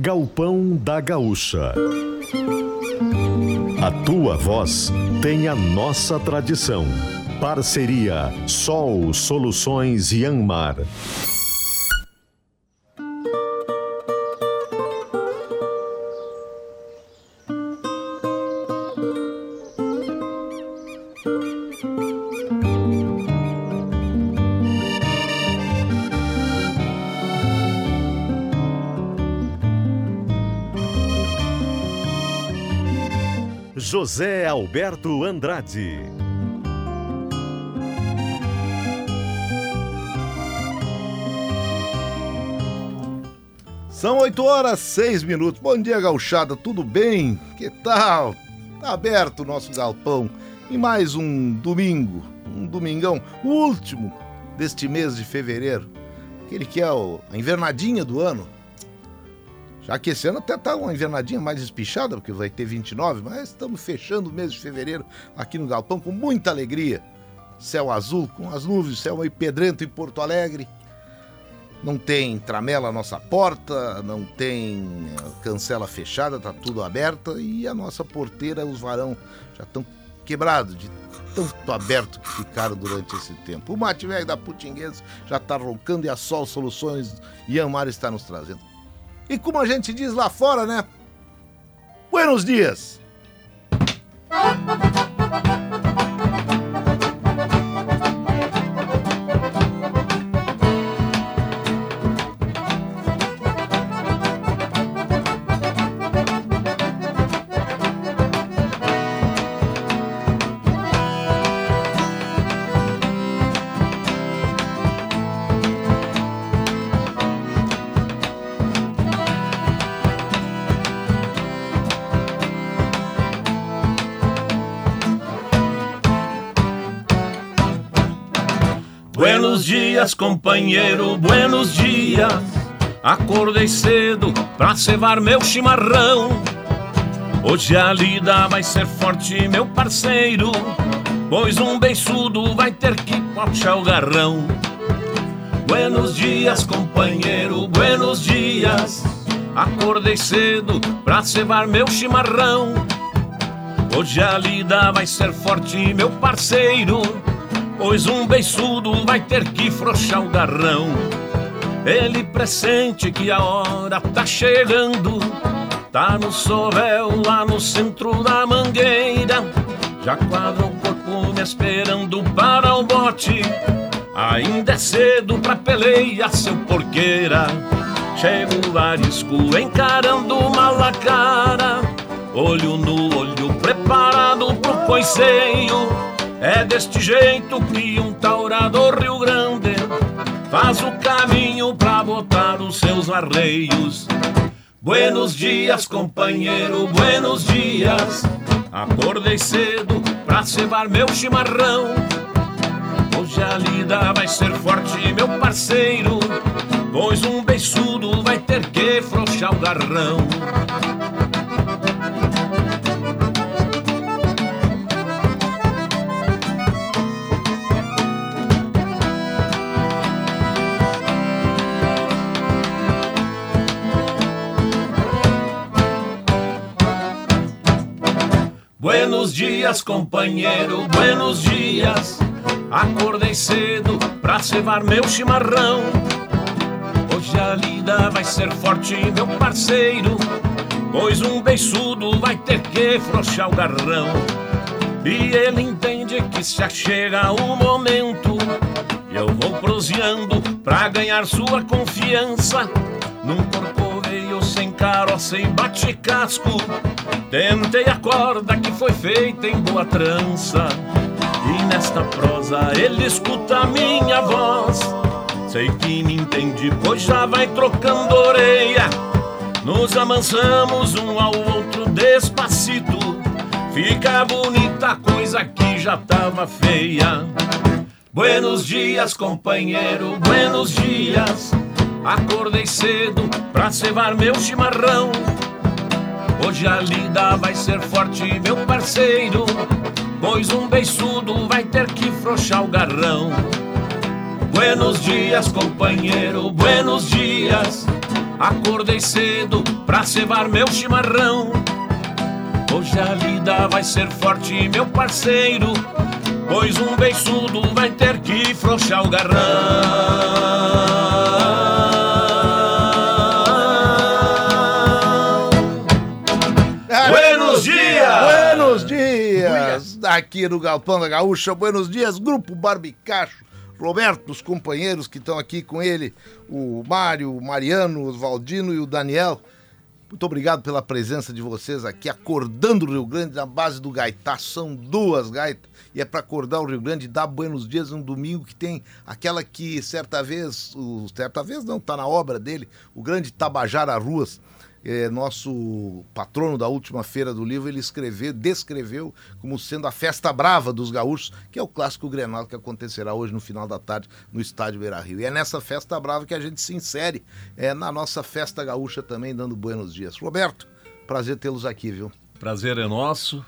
Galpão da Gaúcha. A tua voz tem a nossa tradição. Parceria Sol Soluções Yanmar. José Alberto Andrade. São 8 horas 6 minutos. Bom dia, gauchada. Tudo bem? Que tal? Tá aberto o nosso galpão em mais um domingo, um domingão, o último deste mês de fevereiro. Aquele que é a invernadinha do ano. Já que esse ano até tá uma invernadinha mais espichada, porque vai ter 29, mas estamos fechando o mês de fevereiro aqui no Galpão com muita alegria. Céu azul, com as nuvens, céu meio pedrento em Porto Alegre. Não tem tramela à nossa porta, não tem eh, cancela fechada, tá tudo aberta e a nossa porteira, os varão já estão quebrados de tanto aberto que ficaram durante esse tempo. O mate velho da Putinguês já está roncando e a Sol Soluções Yamar está nos trazendo e como a gente diz lá fora, né? Buenos dias! Dias, companheiro, buenos dias. Acordei cedo pra cevar meu chimarrão. Hoje a lida vai ser forte, meu parceiro. Pois um beiçudo vai ter que puxar o garrão. Buenos dias, companheiro, buenos dias. Acordei cedo pra cevar meu chimarrão. Hoje a lida vai ser forte, meu parceiro. Pois um beiçudo vai ter que frouxar o garrão. Ele pressente que a hora tá chegando. Tá no sovel lá no centro da mangueira. Já quadra o corpo me esperando para o bote. Ainda é cedo pra peleia, seu porqueira. Chega o arisco encarando mal a cara. Olho no olho, preparado pro coiceio. É deste jeito que um taurador Rio Grande faz o caminho pra botar os seus arreios. Buenos dias, companheiro, buenos dias. Acordei cedo pra cevar meu chimarrão. Hoje a lida vai ser forte, meu parceiro. Pois um beiçudo vai ter que frouxar o garrão. Buenos dias, companheiro, buenos dias. Acordei cedo pra cevar meu chimarrão. Hoje a lida vai ser forte, meu parceiro. Pois um beiçudo vai ter que frouxar o garrão. E ele entende que se achega o momento. Eu vou proseando pra ganhar sua confiança. Num sem caroça e bate-casco. Tentei a corda que foi feita em boa trança. E nesta prosa ele escuta a minha voz. Sei que me entende, pois já vai trocando orelha. Nos amansamos um ao outro despacito. Fica bonita a coisa que já tava feia. Buenos dias, companheiro, buenos dias. Acordei cedo pra cevar meu chimarrão. Hoje a lida vai ser forte, meu parceiro. Pois um beiçudo vai ter que frouxar o garrão. Buenos dias, companheiro, buenos dias. Acordei cedo pra cevar meu chimarrão. Hoje a lida vai ser forte, meu parceiro. Pois um beiçudo vai ter que frouxar o garrão. Buenos dias! Aqui no Galpão da Gaúcha, buenos dias, Grupo Barbicacho. Roberto, os companheiros que estão aqui com ele, o Mário, o Mariano, o Valdino e o Daniel. Muito obrigado pela presença de vocês aqui, acordando o Rio Grande na base do Gaitá. São duas gaitas e é para acordar o Rio Grande e dar buenos dias um domingo que tem aquela que certa vez, o, certa vez não, tá na obra dele, o grande Tabajara Ruas é, nosso patrono da última feira do livro, ele escreveu, descreveu como sendo a festa brava dos gaúchos, que é o clássico Grenal que acontecerá hoje no final da tarde no estádio Beira Rio. E é nessa festa brava que a gente se insere é, na nossa festa gaúcha também, dando buenos dias. Roberto, prazer tê-los aqui, viu? Prazer é nosso.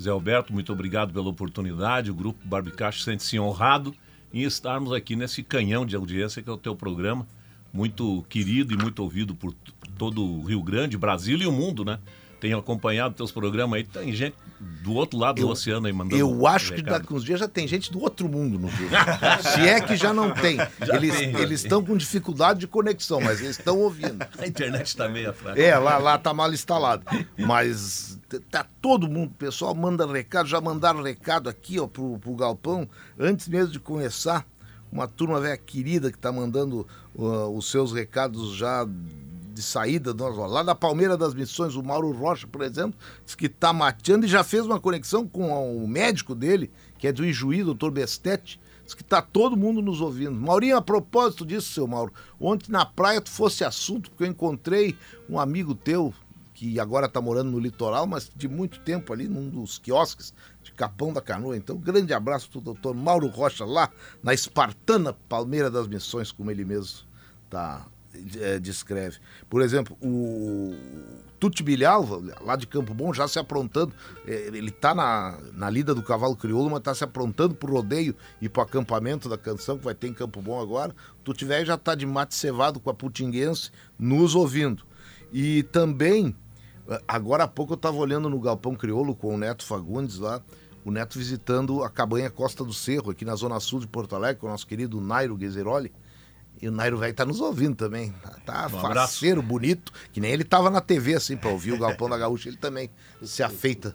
Zé Alberto, muito obrigado pela oportunidade. O Grupo Barbicacho sente-se honrado em estarmos aqui nesse canhão de audiência que é o teu programa, muito querido e muito ouvido por todo o Rio Grande, Brasil e o mundo, né? Tenho acompanhado teus programas aí, tem gente do outro lado eu, do oceano aí mandando. Eu acho que daqui uns dias já tem gente do outro mundo no Rio. Se é que já não tem. Já eles tem, eles estão com dificuldade de conexão, mas eles estão ouvindo. A internet está meio fraca. É, lá, lá tá mal instalado. Mas tá todo mundo, o pessoal manda recado, já mandaram recado aqui, ó, pro, pro Galpão, antes mesmo de começar. Uma turma velha querida que tá mandando uh, os seus recados já de saída, lá da Palmeira das Missões, o Mauro Rocha, por exemplo, diz que está mateando e já fez uma conexão com o médico dele, que é do Ijuí, doutor Bestete, diz que está todo mundo nos ouvindo. Maurinho, a propósito disso, seu Mauro, ontem na praia tu fosse assunto, porque eu encontrei um amigo teu, que agora está morando no litoral, mas de muito tempo ali, num dos quiosques de Capão da Canoa. Então, grande abraço para o doutor Mauro Rocha, lá na Espartana Palmeira das Missões, como ele mesmo está é, descreve. Por exemplo, o Tuti Bilhal, lá de Campo Bom, já se aprontando. É, ele está na, na lida do cavalo crioulo, mas está se aprontando para o rodeio e para o acampamento da canção que vai ter em Campo Bom agora. O Tuti Velho já está de mate cevado com a Putinguense nos ouvindo. E também, agora há pouco eu estava olhando no Galpão Crioulo com o Neto Fagundes lá, o Neto visitando a cabanha Costa do Cerro, aqui na zona sul de Porto Alegre, com o nosso querido Nairo Guezeroli. E o Nairo Velho tá nos ouvindo também. Tá um faceiro, bonito, que nem ele tava na TV, assim, pra ouvir o Galpão da Gaúcha, ele também se afeita.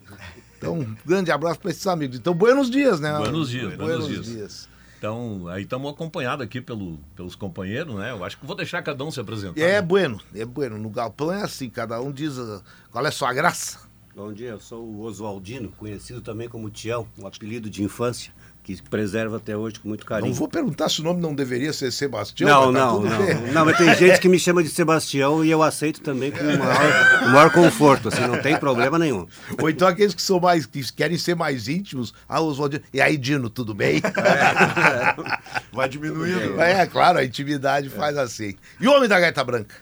Então, um grande abraço para esses amigos. Então, buenos dias, né? Buenos dias, buenos, buenos dias. dias. Então, aí estamos acompanhados aqui pelo, pelos companheiros, né? Eu acho que vou deixar cada um se apresentar. É né? bueno, é bueno. No Galpão é assim, cada um diz uh, qual é a sua graça. Bom dia, eu sou o Oswaldino, conhecido também como Tião, um apelido de infância que preserva até hoje com muito carinho. Não vou perguntar se o nome não deveria ser Sebastião. Não, tá não, não, não. mas tem gente que me chama de Sebastião e eu aceito também com o maior, maior, conforto, assim, não tem problema nenhum. Ou então aqueles que são mais, que querem ser mais íntimos, ah, Oswaldino, e aí, Dino, tudo bem? É. Vai diminuindo. É, é, claro, a intimidade é. faz assim. E o Homem da Gaita Branca?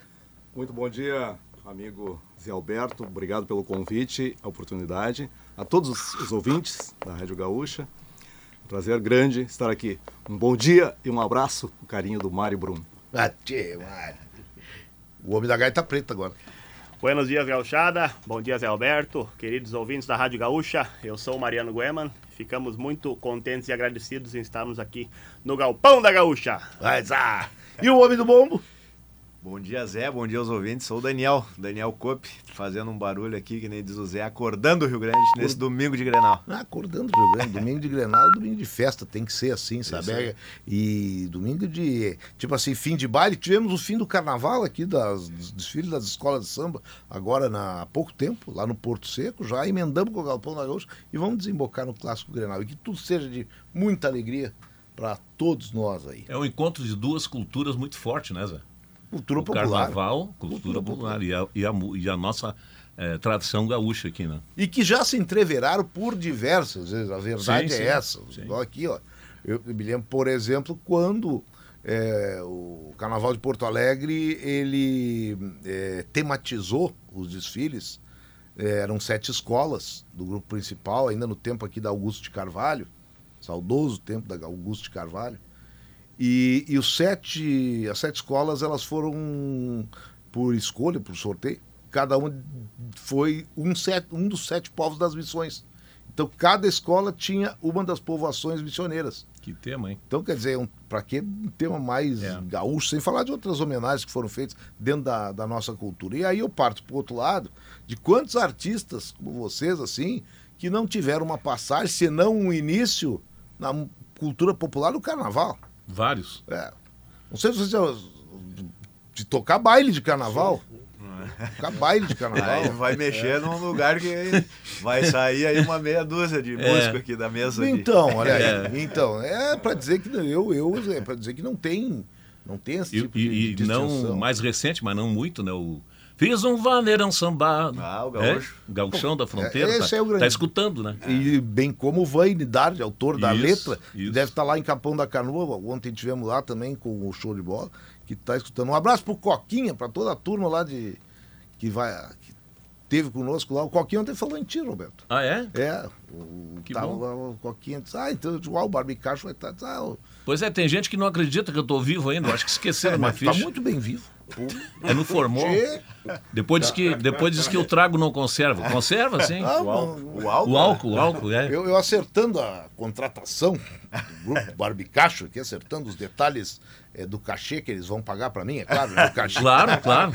Muito bom dia, amigo Zé Alberto, obrigado pelo convite, a oportunidade. A todos os ouvintes da Rádio Gaúcha. Prazer grande estar aqui. Um bom dia e um abraço, o carinho do Mário Bruno. Atê, Mário. O homem da gaita preta agora. Buenos dias, Gauchada. Bom dia, Zé Alberto. Queridos ouvintes da Rádio Gaúcha, eu sou o Mariano Gueman. Ficamos muito contentes e agradecidos em estarmos aqui no Galpão da Gaúcha. Mas, ah. E o homem do bombo? Bom dia, Zé. Bom dia aos ouvintes. Sou o Daniel, Daniel Cope, fazendo um barulho aqui, que nem diz o Zé, acordando o Rio Grande nesse domingo de Grenal. Ah, acordando o Rio Grande. domingo de Grenal, domingo de festa, tem que ser assim, sabe? E domingo de, tipo assim, fim de baile. Tivemos o fim do carnaval aqui, das, dos desfiles das escolas de samba, agora na, há pouco tempo, lá no Porto Seco. Já emendamos com o Galpão da Gaúcha e vamos desembocar no Clássico Grenal. E que tudo seja de muita alegria para todos nós aí. É um encontro de duas culturas muito forte, né, Zé? Cultura o popular. Carnaval, cultura, cultura popular, popular. E, a, e, a, e a nossa é, tradição gaúcha aqui, né? E que já se entreveraram por diversas vezes. A verdade sim, é sim, essa. Sim. Igual aqui, ó. Eu me lembro, por exemplo, quando é, o Carnaval de Porto Alegre ele é, tematizou os desfiles. Eram sete escolas do grupo principal, ainda no tempo aqui da Augusto de Carvalho, saudoso tempo da Augusto de Carvalho. E, e os sete, as sete escolas elas foram por escolha, por sorteio, cada um foi um, set, um dos sete povos das missões. Então, cada escola tinha uma das povoações missioneiras. Que tema, hein? Então, quer dizer, um, para que um tema mais É. gaúcho, sem falar de outras homenagens que foram feitas dentro da, da nossa cultura. E aí eu parto para o outro lado, de quantos artistas como vocês, assim, que não tiveram uma passagem, senão um início na cultura popular do carnaval. Vários. É. Não sei se vocês já- de tocar baile de carnaval. Tocar baile de Aí carnaval. vai mexer num lugar que vai sair aí uma meia dúzia de É. músico aqui da mesa. de- Então, olha aí. Então, é para dizer que eu, eu é para dizer que não tem, não tem esse E, tipo de, e- e de não mais recente, mas não muito, né? O Fiz um vaneirão sambado. Ah, o gaúcho. É? Gauchão da fronteira. esse tá, é o grande- tá escutando, né? E bem como o Vaine Dardi, autor da Isso, letra, isso. deve estar lá em Capão da Canoa. Ontem tivemos lá também com o show de bola, que está escutando. Um abraço pro Coquinha, para toda a turma lá de. que vai. que teve conosco lá. O Coquinha ontem falou em ti, Roberto. Ah, é? É, o, Que tava bom. lá, o Coquinha disse, ah, então ah, o Barbicacho vai estar. Ah, o- Pois é, tem gente que não acredita que eu tô vivo ainda. Acho que esqueceram a minha tá ficha. muito bem vivo. É no formol. Tchê. Depois diz que, depois diz que o trago não conserva. Conserva, sim. Ah, O álcool, o álcool, O álcool, o álcool, é. Eu, eu acertando a contratação do grupo Barbicacho aqui, acertando os detalhes eh, do cachê que eles vão pagar para mim, é claro, né, o cachê. Claro, claro.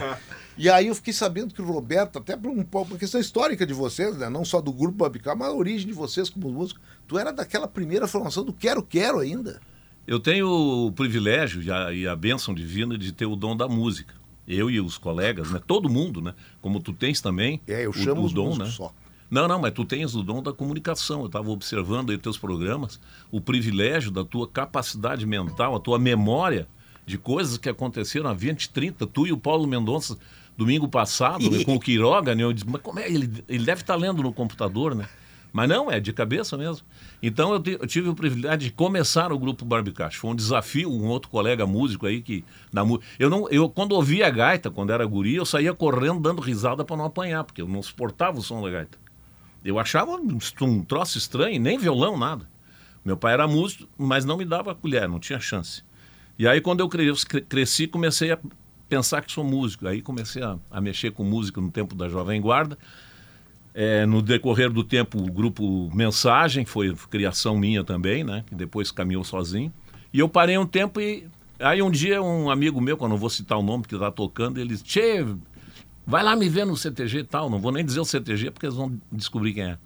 E aí eu fiquei sabendo que o Roberto, até por um pouco, uma questão histórica de vocês, né? Não só do grupo Babicar, mas a origem de vocês como músicos. Tu era daquela primeira formação do Quero Quero ainda. Eu tenho o privilégio e a, e a bênção divina de ter o dom da música. Eu e os colegas, né? Todo mundo, né? Como tu tens também. É, eu o- chamo o os dom, né? só. Não, não, mas tu tens o dom da comunicação. Eu estava observando aí teus programas, o privilégio da tua capacidade mental, a tua memória de coisas que aconteceram há 20, 30. Tu e o Paulo Mendonça, domingo passado, né, com o Quiroga, né? Eu disse, mas como é? Ele, ele deve estar lendo no computador, né? Mas não, é de cabeça mesmo. Então eu, te- eu tive o privilégio de começar o grupo Barbicacho. Foi um desafio, um outro colega músico aí que na eu não, eu quando ouvia a gaita, quando era guri, eu saía correndo dando risada para não apanhar, porque eu não suportava o som da gaita. Eu achava um, um troço estranho, nem violão, nada. Meu pai era músico, mas não me dava colher, não tinha chance. E aí, quando eu cre- cre- cresci, comecei a pensar que sou músico. Aí comecei a, a mexer com música no tempo da Jovem Guarda. É, no decorrer do tempo, o grupo Mensagem foi criação minha também, né? Que depois caminhou sozinho. E eu parei um tempo e aí um dia um amigo meu, que eu não vou citar o nome que está tocando, ele disse, Tchê, vai lá me ver no CTG e tal. Não vou nem dizer o CTG porque eles vão descobrir quem é.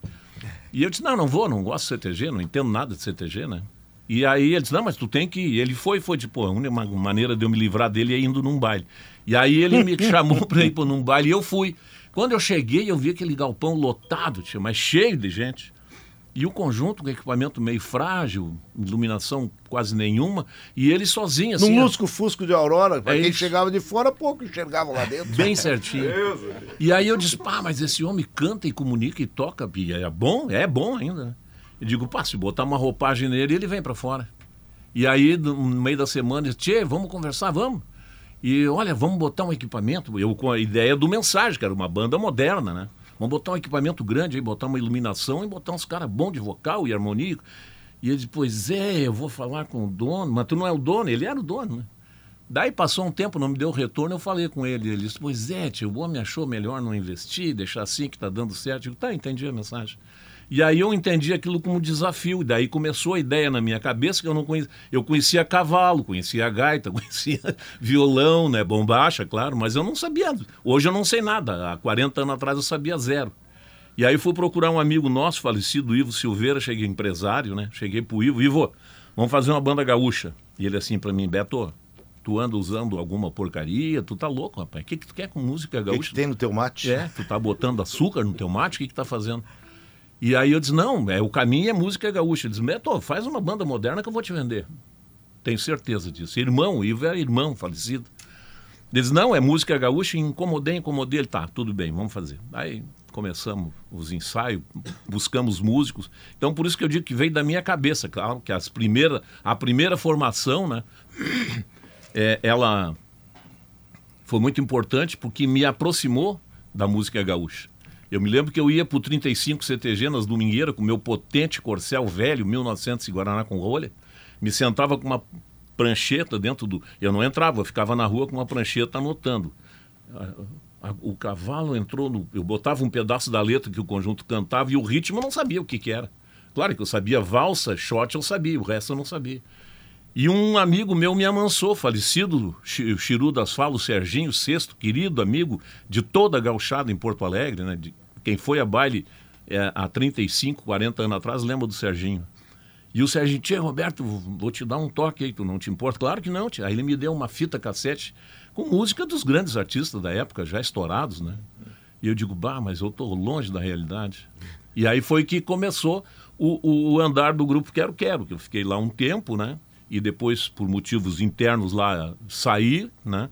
E eu disse, não, não vou, não gosto de CTG, não entendo nada de CTG, né? E aí ele disse, não, mas tu tem que ir. Ele foi, foi tipo, a única maneira de eu me livrar dele é indo num baile. E aí ele me chamou para ir para num baile e eu fui. Quando eu cheguei, eu vi aquele galpão lotado, tio, mas cheio de gente. E o conjunto com equipamento meio frágil, iluminação quase nenhuma, e ele sozinho, assim. Num ó, Lusco Fusco de Aurora, para É quem isso. chegava de fora, pouco enxergava lá dentro. Bem certinho. E aí eu disse, pá, mas esse homem canta e comunica e toca, e é bom, é bom ainda, né? Eu digo, pá, se botar uma roupagem nele, ele vem pra fora. E aí, no meio da semana, ele disse, Tchê, vamos conversar, vamos. E olha, vamos botar um equipamento, eu com a ideia do Mensagem, que era uma banda moderna, né? Vamos botar um equipamento grande aí, botar uma iluminação e botar uns caras bons de vocal e harmonia. E ele disse, pois é, eu vou falar com o dono, mas tu não é o dono, ele era o dono, né? Daí passou um tempo, não me deu retorno, eu falei com ele. Ele disse, pois é, tio, o homem achou melhor não investir, deixar assim que tá dando certo. Eu digo, tá, entendi a mensagem. E aí eu entendi aquilo como desafio. E daí começou a ideia na minha cabeça que eu não conhecia. Eu conhecia cavalo, conhecia gaita, conhecia violão, né? Bombacha, claro, mas eu não sabia. Hoje eu não sei nada. Há 40 anos atrás eu sabia zero. E aí fui procurar um amigo nosso, falecido Ivo Silveira, cheguei empresário, né? Cheguei pro Ivo, Ivo, vamos fazer uma banda gaúcha. E ele assim para mim, Beto, tu anda usando alguma porcaria, tu tá louco, rapaz. O que, que tu quer com música O que, gaúcha? que tem no teu mate? É, tu tá botando açúcar no teu mate, o que que tá fazendo? E aí eu disse, não, é, o caminho é música gaúcha. Ele disse, Beto, faz uma banda moderna que eu vou te vender. Tenho certeza disso. Irmão, Ivo era irmão, falecido. Ele disse, não, é música gaúcha, incomodei, incomodei. Ele, tá, tudo bem, vamos fazer. Aí começamos os ensaios, buscamos músicos. Então, por isso que eu digo que veio da minha cabeça, claro, que as primeira, a primeira formação, né, é, ela foi muito importante porque me aproximou da música gaúcha. Eu me lembro que eu ia pro 35 CTG nas domingueiras com meu potente corcel velho, 1900 e Guaraná com rolha, me sentava com uma prancheta dentro do... Eu não entrava, eu ficava na rua com uma prancheta anotando o cavalo entrou no. Eu botava um pedaço da letra que o conjunto cantava e o ritmo eu não sabia o que, que era. Claro que eu sabia valsa, shot, eu sabia, o resto eu não sabia. E um amigo meu me amansou, falecido, o Chiru das Falas, o Serginho Sexto, querido amigo de toda a gauchada em Porto Alegre, né? De, quem foi a baile é, há 35, 40 anos atrás, lembra do Serginho. E o Serginho, tia, Roberto, vou te dar um toque aí, tu não te importa? Claro que não, tia. Aí ele me deu uma fita cassete com música dos grandes artistas da época, já estourados, né? E eu digo, bah, mas eu tô longe da realidade. E aí foi que começou o, o andar do grupo Quero Quero, que eu fiquei lá um tempo, né? E depois, por motivos internos lá, saí, né?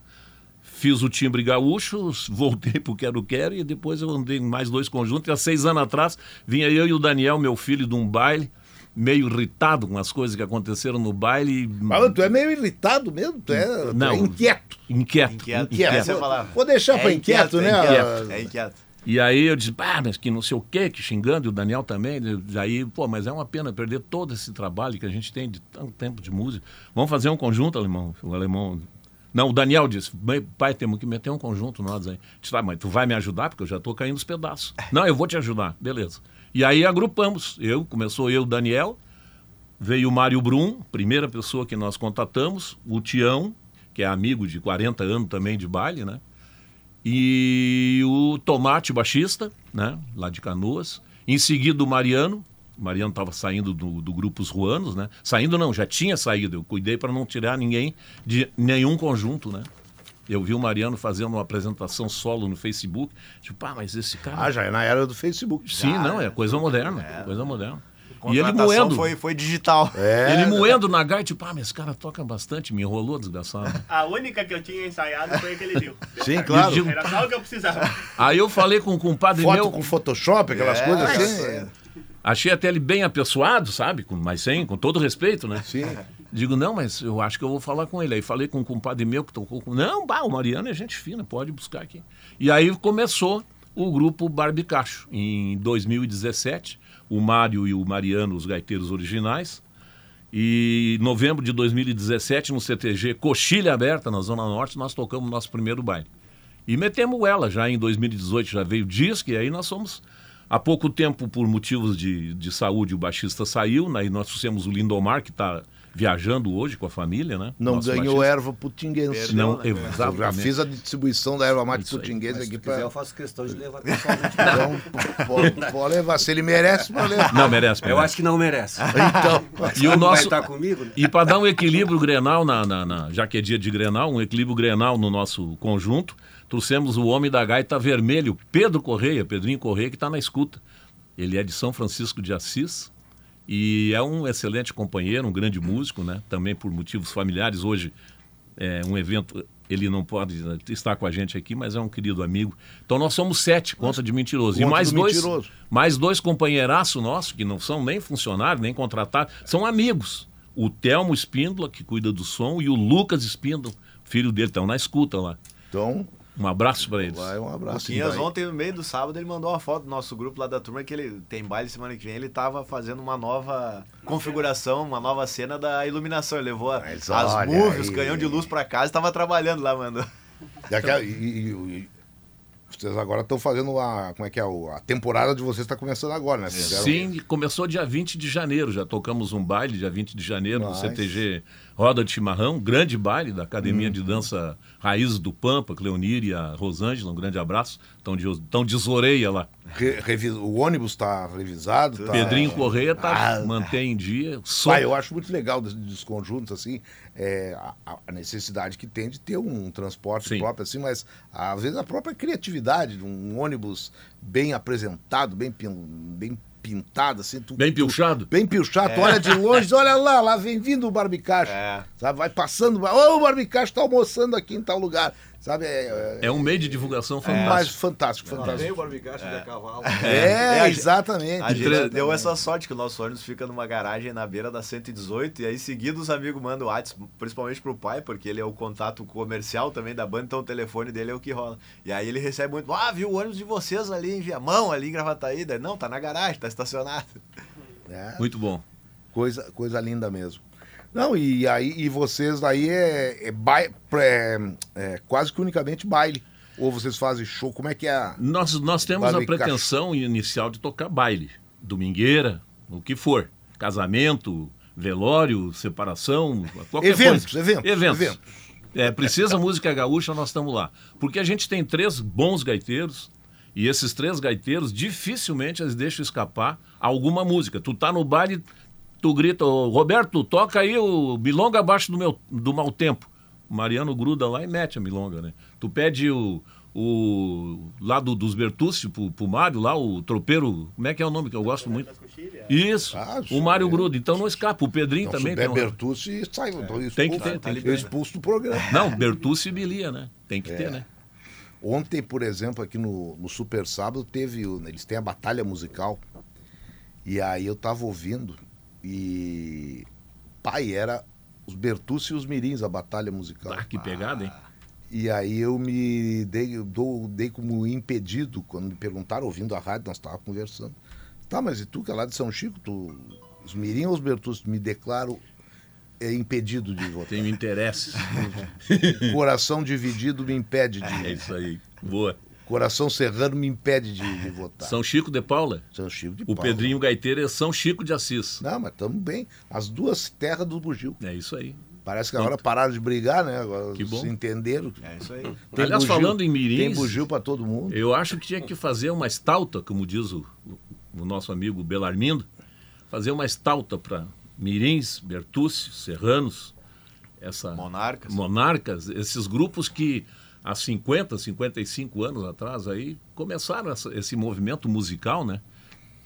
Fiz o timbre gaúcho, voltei pro Quero Quero e depois eu andei em mais dois conjuntos. E há seis anos atrás, vinha eu e o Daniel, meu filho, de um baile, meio irritado com as coisas que aconteceram no baile. Mas tu é meio irritado mesmo, tu é, tu Não. é inquieto. Inquieto. Inquieto. Inquieto. É palavra. Vou deixar pra inquieto, é né? Inquieto, é inquieto. E aí eu disse, ah, mas que não sei o quê, que xingando, e o Daniel também. E aí, pô, mas é uma pena perder todo esse trabalho que a gente tem de tanto tempo de música. Vamos fazer um conjunto, alemão. O alemão. Não, o Daniel disse, "Mãe, pai, temos que meter um conjunto nós aí. Disse, ah, mas tu vai me ajudar, porque eu já tô caindo os pedaços. Não, eu vou te ajudar, beleza. E aí agrupamos. Eu, começou eu, o Daniel, veio o Mário Brum, primeira pessoa que nós contatamos, o Tião, que é amigo de 40 anos também de baile, né? E o Tomate, baixista, né? Lá de Canoas. Em seguida, o Mariano. O Mariano estava saindo do, do grupo Os Ruanos, né? Saindo não, já tinha saído. Eu cuidei para não tirar ninguém de nenhum conjunto, né? Eu vi o Mariano fazendo uma apresentação solo no Facebook. Tipo, pá, mas esse cara. Ah, já é na era do Facebook. Sim, não, é coisa moderna. Coisa moderna. E ele moendo. Foi, foi digital. É, Ele moendo na gaita, tipo, ah, mas esse cara toca bastante, me enrolou, desgraçado. A única que eu tinha ensaiado foi a que ele viu. Sim, claro. digo- Era só o que eu precisava. Aí eu falei com um compadre Foto meu, com Photoshop, aquelas É, coisas assim. Achei até ele bem apessoado, sabe? Com- Mas sem, com todo respeito, né? Sim. Digo, não, mas eu acho que eu vou falar com ele. Aí falei com um compadre meu que tocou com. Não, bah, o Mariano é gente fina, pode buscar aqui. E aí começou o grupo Barbicacho. Em 2017, o Mário e o Mariano, os gaiteiros originais. E em novembro de 2017, no CTG Coxilha Aberta, na Zona Norte, nós tocamos o nosso primeiro baile. E metemos ela, já em 2018 já veio o disco, e aí nós fomos. Há pouco tempo, por motivos de, de saúde, o baixista saiu, aí nós trouxemos o Lindomar, que está viajando hoje com a família, né? Não Nosso ganhou baixista. erva putinguense. Não, né? Eu já exatamente. fiz a distribuição da erva mate putinguense aqui pra. eu faço questão de levar pessoalmente. Então, pode, pode levar. Se ele merece, pode levar. Não, merece, merece. Eu acho que não merece. Então, E o Vai nosso, estar comigo? né? E para dar um equilíbrio grenal, na, na- na- já que é dia de grenal, um equilíbrio grenal no nosso conjunto, trouxemos o homem da gaita vermelho, Pedro Correia, Pedrinho Correia, que está na escuta. Ele é de São Francisco de Assis e é um excelente companheiro, um grande músico, né? Também por motivos familiares. Hoje é um evento, ele não pode estar com a gente aqui, mas é um querido amigo. Então nós somos sete, conta de mentiroso. E Conta mais do dois, mentiroso. mais dois companheiraços nossos, que não são nem funcionários, nem contratados, são amigos. O Telmo Espíndola, que cuida do som, e o Lucas Espíndola, filho dele, estão na escuta lá. então Um abraço para eles. vai um abraço. Luquinhas então. ontem, no meio do sábado, ele mandou uma foto do nosso grupo lá da turma que ele tem baile semana que vem. Ele tava fazendo uma nova configuração, uma nova cena da iluminação. Ele levou a- Mas as olha movies, os canhão de luz pra casa e tava trabalhando lá, mano. E, aquela- e- e- e- vocês agora estão fazendo a. Como é que é? o- A temporada de vocês está começando agora, né? Fizeram- Sim, começou dia 20 de janeiro. Já tocamos um baile dia 20 de janeiro no Nice. CTG Roda de Chimarrão, grande baile da Academia de Dança Raízes do Pampa, Cleonir e a Rosângela, um grande abraço. Estão de, tão de Zoreia lá. Re- O ônibus está revisado. Tá... Pedrinho Correia tá, Ah, mantém em dia. Pai, eu acho muito legal dos, dos conjuntos, assim, é, a, a necessidade que tem de ter um transporte Sim. próprio, assim, mas às vezes a própria criatividade de um ônibus bem apresentado, bem, bem pintado, assim. Tu, Bem pilchado. Bem pilchado, tu olha de longe, olha lá, lá vem vindo o Barbicacho. É. Sabe, vai passando, ô, o Barbicacho tá almoçando aqui em tal lugar. Sabe, é, é, É um meio de divulgação mais fantástico. fantástico, Tem fantástico. o barbicacho de cavalo. É, É, a gente- exatamente. A gente tre- deu essa sorte que o nosso ônibus fica numa garagem na beira da 118 e aí seguido os amigos mandam WhatsApp, principalmente pro pai, porque ele é o contato comercial também da banda, então o telefone dele é o que rola. E aí ele recebe muito, ah, viu o ônibus de vocês ali em Viamão, ali em Gravataí, Daí, não, tá na garagem, tá estacionado. É. Muito bom. Coisa, coisa linda mesmo. Não, e aí e vocês aí é, é, bai- é- é quase que unicamente baile. Ou vocês fazem show? Como é que é? a- Nós, nós temos a pretensão inicial de tocar baile, domingueira, o que for. Casamento, velório, separação, qualquer Eventos, coisa. eventos, eventos. eventos. É, precisa música gaúcha, nós estamos lá. Porque a gente tem três bons gaiteiros e esses três gaiteiros dificilmente eles deixam escapar alguma música. Tu tá no baile, tu grita, "Ô, Roberto, toca aí o milonga abaixo do meu do mau tempo. O Mariano gruda lá e mete a milonga, né? Tu pede o, o lá do, dos Bertucci pro, pro Mário, lá o tropeiro, como é que é o nome que eu gosto muito? Isso, Ah, o Mário é. gruda, então não escapa. O Pedrinho Não, também tem um... Bertucci, sai. eu expulso, Tem que ter, tem que ter. Eu expulso do programa. Não, Bertucci e Bilia, né? Tem que ter, né? Ontem, por exemplo, aqui no, no Super Sábado, teve. Eles têm a batalha musical. E aí eu tava ouvindo. E. Pai, era os Bertucci e os Mirins, a batalha musical. Ah, que pegada, hein? E aí eu me dei, eu dou- dei como impedido, quando me perguntaram, ouvindo a rádio, nós estávamos conversando. Tá, mas e tu que é lá de São Chico, tu, os Mirim ou os Bertucci? Me declaro é, impedido de votar. Tenho interesses. Coração dividido me impede É de. isso aí. Boa. Coração serrano me impede de, de votar. São Chico de Paula. São Chico de O Paula. Pedrinho Gaiteiro é São Chico de Assis. Não, mas estamos bem. As duas terras do Bugio. É isso aí. Parece que agora pararam de brigar, né? Agora Que bom. se entenderam. É isso aí. Tem Aliás, bugio- falando em mirins, Tem bugio para todo mundo. Eu acho que tinha que fazer uma estalta, como diz o, o nosso amigo Belarmindo, fazer uma estalta para Mirins, Bertucci, Serranos, essa Monarcas. monarcas, esses grupos que há 50, 55 anos atrás aí começaram essa- esse movimento musical, né?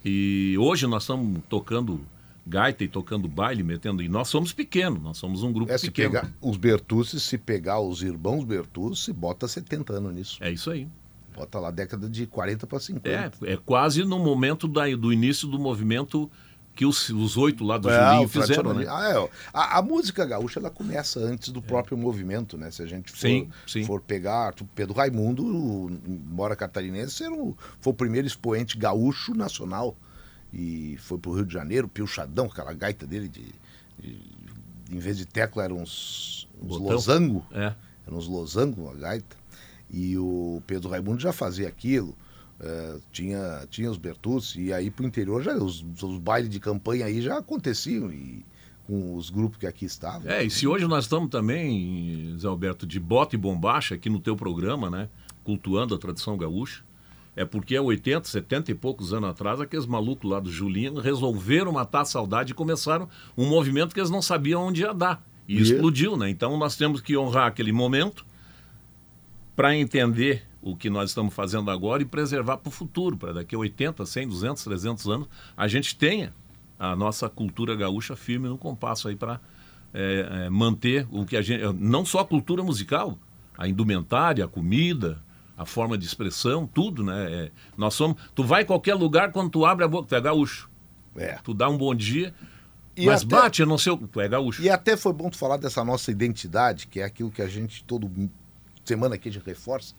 E hoje nós estamos tocando gaita e tocando baile, metendo. E nós somos pequenos, nós somos um grupo É, se pequeno. pegar os Bertucci, se pegar os irmãos Bertucci, bota 70 anos nisso. É isso aí. Bota lá década de 40 para 50. É, é quase no momento da- do início do movimento que os, os oito lá do É, Julinho o fizeram, né? Ah, é, a, a música gaúcha ela começa antes do próprio movimento, né? Se a gente for, Sim, sim. for pegar Pedro Raimundo, o- embora catarinense, era o- foi o primeiro expoente gaúcho nacional. E foi pro Rio de Janeiro, Pilchadão, aquela gaita dele de, de- em vez de tecla eram uns, uns losango. É. Eram uns losango, a gaita. E o Pedro Raimundo já fazia aquilo. Eh, tinha, tinha os Bertucci, e aí pro interior já os, os bailes de campanha aí já aconteciam e, com os grupos que aqui estavam. É, e se hoje nós estamos também, Zé Alberto, de bota e bombacha aqui no teu programa, né? Cultuando a tradição gaúcha. É porque há 80, 70 e poucos anos atrás, aqueles malucos lá do Julinho resolveram matar a saudade e começaram um movimento que eles não sabiam onde ia dar. E E- explodiu, né? Então nós temos que honrar aquele momento para entender o que nós estamos fazendo agora e preservar para o futuro, para daqui a 80, 100, 200, 300 anos, a gente tenha a nossa cultura gaúcha firme no compasso aí para manter o que a gente. Não só a cultura musical, a indumentária, a comida, a forma de expressão, tudo, né? É, nós somos. Tu vai em qualquer lugar, quando tu abre a boca, tu é gaúcho. É. Tu dá um bom dia, E mas até- bate, eu não sei, o- tu é gaúcho. E até foi bom tu falar dessa nossa identidade, que é aquilo que a gente todo semana aqui a gente reforça,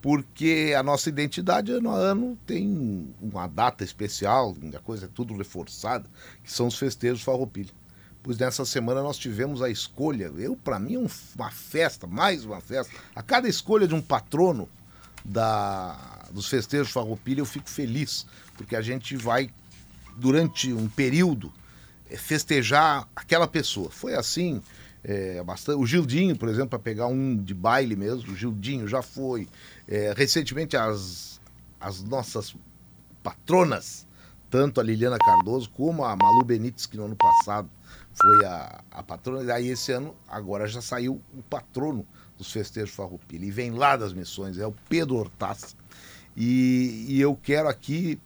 porque a nossa identidade ano a ano tem uma data especial, a coisa é tudo reforçada, que são os festejos farroupilha. Pois nessa semana nós tivemos a escolha, eu para mim uma festa, mais uma festa. A cada escolha de um patrono da, dos festejos farroupilha eu fico feliz, porque a gente vai durante um período é, festejar aquela pessoa. Foi assim, é, bastante. O Gildinho, por exemplo, para pegar um de baile mesmo, o Gildinho já foi. É, recentemente, as, as nossas patronas, tanto a Liliana Cardoso como a Malu Benites, que no ano passado foi a, a patrona, e aí esse ano, agora já saiu o patrono dos festejos Farroupilha, e vem lá das missões, é o Pedro Hortaz. E, e eu quero aqui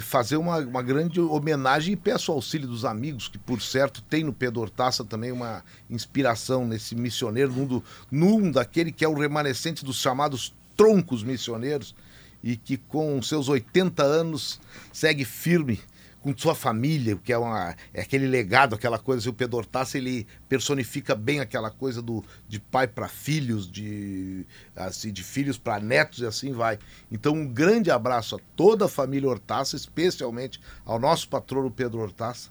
fazer uma, uma grande homenagem e peço auxílio dos amigos, que por certo tem no Pedro Hortaça também uma inspiração nesse missioneiro, num, do, num daquele que é o remanescente dos chamados troncos missioneiros, e que com seus 80 anos segue firme com sua família, que é, uma, é aquele legado, aquela coisa. O Pedro Hortaça, ele personifica bem aquela coisa do, de pai para filhos, de, assim, de filhos para netos e assim vai. Então, um grande abraço a toda a família Hortaça, especialmente ao nosso patrono Pedro Hortaça,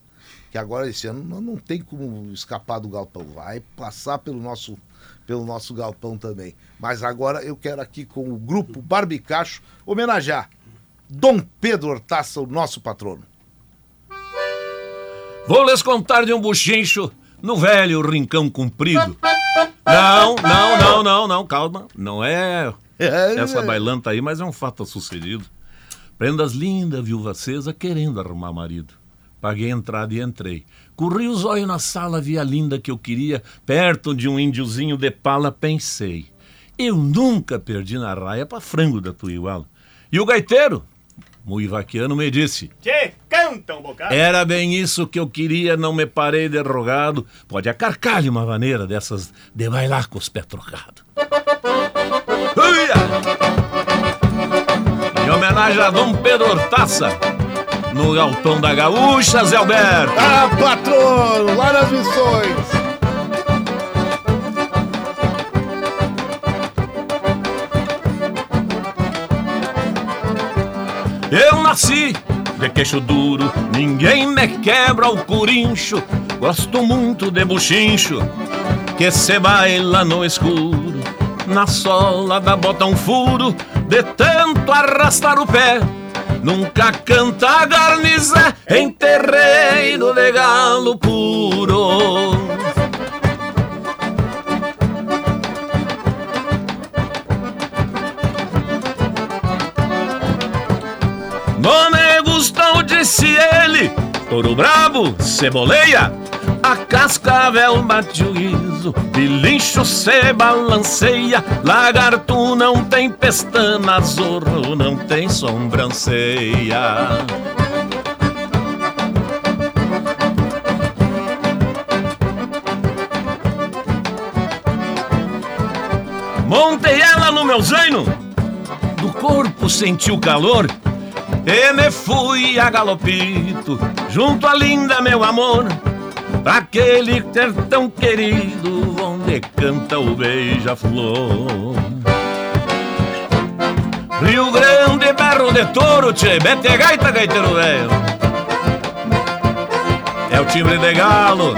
que agora esse ano não, não tem como escapar do galpão, vai passar pelo nosso pelo nosso galpão também. Mas agora eu quero aqui com o grupo Barbicacho homenagear Dom Pedro Hortaça, o nosso patrono. Vou lhes contar de um buchincho no velho rincão comprido. Não, não, não, não, não, calma. Não é essa bailanta aí, mas é um fato sucedido. Prendas lindas, viúva acesa, querendo arrumar marido. Paguei a entrada e entrei. Corri os olhos na sala, vi a linda que eu queria, perto de um índiozinho de pala, pensei. Eu nunca perdi na raia pra frango da Tuiuala. E o gaiteiro, Muivaquiano, me disse: Tchê, canta um bocado. Era bem isso que eu queria, não me parei derrogado. Pode acarcar-lhe uma maneira dessas de bailar com os pés trocados. Em homenagem a Dom Pedro Hortaça, no Galpão da Gaúcha, Zé Alberto. Ah, patrono, lá nas missões. Eu nasci de queixo duro, ninguém me quebra o corincho. Gosto muito de buchincho, que se baila no escuro. Na sola da bota um furo, de tanto arrastar o pé. Nunca canta garniza em terreiro de puro. Não me disse ele. Touro brabo, ceboleia. A cascavel bate o guizo, pilincho se balanceia. Lagarto não tem pestana, zorro não tem sobranceia. Montei ela no meu zaino, do corpo senti o calor. E me fui a galopito, junto à linda meu amor, pra aquele ter tão querido, onde canta o beija-flor. Rio Grande, berro de touro, tchê, mete a gaita, gaiteiro velho. É o timbre de galo.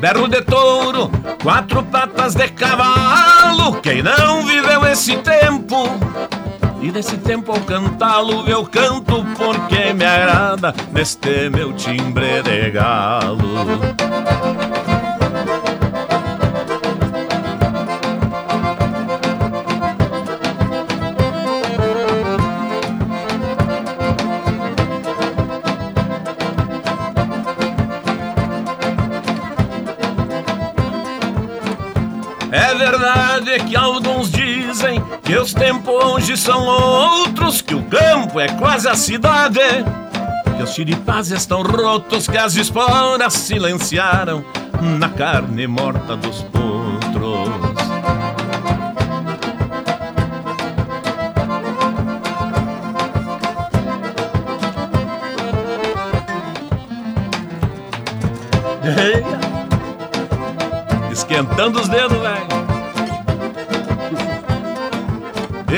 Berro de touro, quatro patas de cavalo. Quem não viveu esse tempo? E nesse tempo ao cantá-lo eu canto porque me agrada neste meu timbre de galo. É verdade que alguns dizem que os tempos hoje são outros, que o campo é quase a cidade. Que os chiripás estão rotos, que as esporas silenciaram na carne morta dos potros. Esquentando os dedos, velho.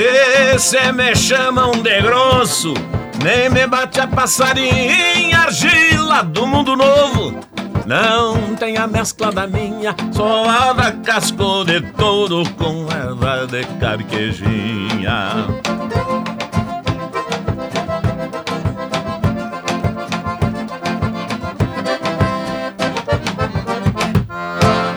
Esse me chamam de grosso, nem me bate a passarinha, argila do mundo novo. Não tem a mescla da minha, só a da casco de touro com erva de carquejinha.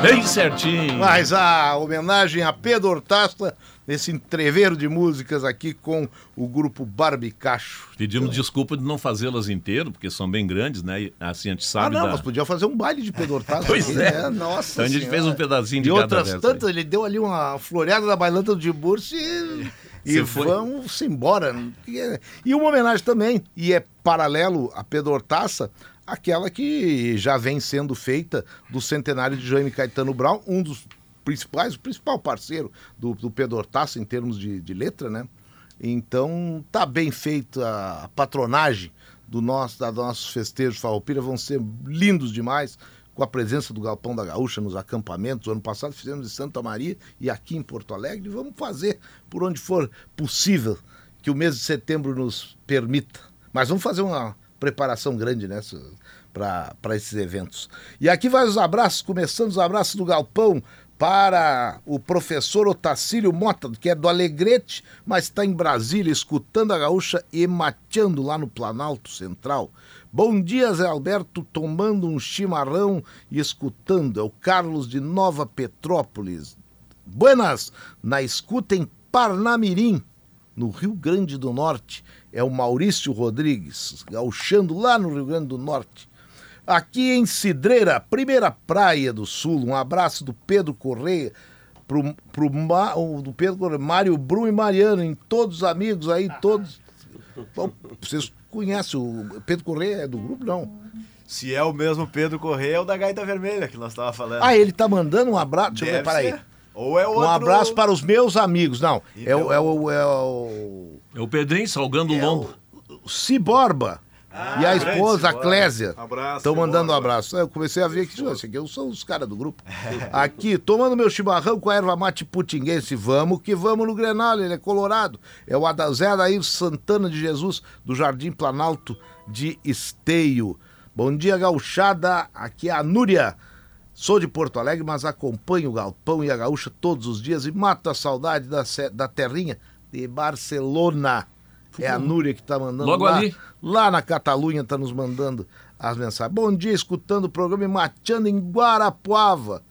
Bem certinho. Mas a homenagem a Pedro Hortaça, nesse entreveiro de músicas aqui com o grupo Barbicacho. Pedimos desculpa de não fazê-las inteiro, porque são bem grandes, né? Assim a gente Ah, sabe não, da... nós podíamos fazer um baile de Pedro Hortaça. Pois aqui, é. né? Nossa Então a gente Senhora. fez um pedacinho de E outras tantas, ele deu ali uma floreada da bailanta do Tiburcio e, e foi? vamos embora. E- E uma homenagem também, e é paralelo a Pedro Hortaça, aquela que já vem sendo feita do centenário de Jaime Caetano Brown, um dos principais, o principal parceiro do, do Pedro Hortaça em termos de, de letra, né? Então tá bem feita a patronagem do nosso, da nossos festejos farroupilha, vão ser lindos demais, com a presença do Galpão da Gaúcha nos acampamentos. O ano passado fizemos em Santa Maria e aqui em Porto Alegre. Vamos fazer por onde for possível que o mês de setembro nos permita. Mas vamos fazer uma preparação grande nessa para esses eventos. E aqui vai os abraços, começando os abraços do Galpão para o professor Otacílio Mota, que é do Alegrete, mas está em Brasília escutando a gaúcha e mateando lá no Planalto Central. Bom dia, Zé Alberto, tomando um chimarrão e escutando. É o Carlos de Nova Petrópolis. Buenas, na escuta em Parnamirim, no Rio Grande do Norte. É o Maurício Rodrigues, gauchando lá no Rio Grande do Norte. Aqui em Cidreira, primeira praia do sul, um abraço do Pedro Correia, pro, pro do Pedro Correia, Mário Brum e Mariano, em todos os amigos aí, todos. Bom, vocês conhecem o Pedro Correia é do grupo, não? Se é o mesmo Pedro Correia, é o da Gaita Vermelha que nós estávamos falando. Ah, ele tá mandando um abraço. Deixa eu ver, peraí. Ou é outro... Um abraço para os meus amigos. Não, é, o, é, o, é o. É o Pedrinho salgando o é lombo. O Ciborba. Ah, e a esposa, a Clésia. Estão mandando um abraço. Eu comecei a ver que isso aqui, eu sou os caras do grupo. Aqui, tomando meu chimarrão com a erva mate putinguense. Vamos que vamos no Grenal, ele é colorado. É o Zé Adair Santana de Jesus, do Jardim Planalto de Esteio. Bom dia, gauchada. Aqui é a Núria. Sou de Porto Alegre, mas acompanho o Galpão e a Gaúcha todos os dias e mato a saudade da, da terrinha de Barcelona. É a Núria que está mandando Logo lá, ali. lá na Catalunha, está nos mandando as mensagens. Bom dia, escutando o programa e mateando em Guarapuava,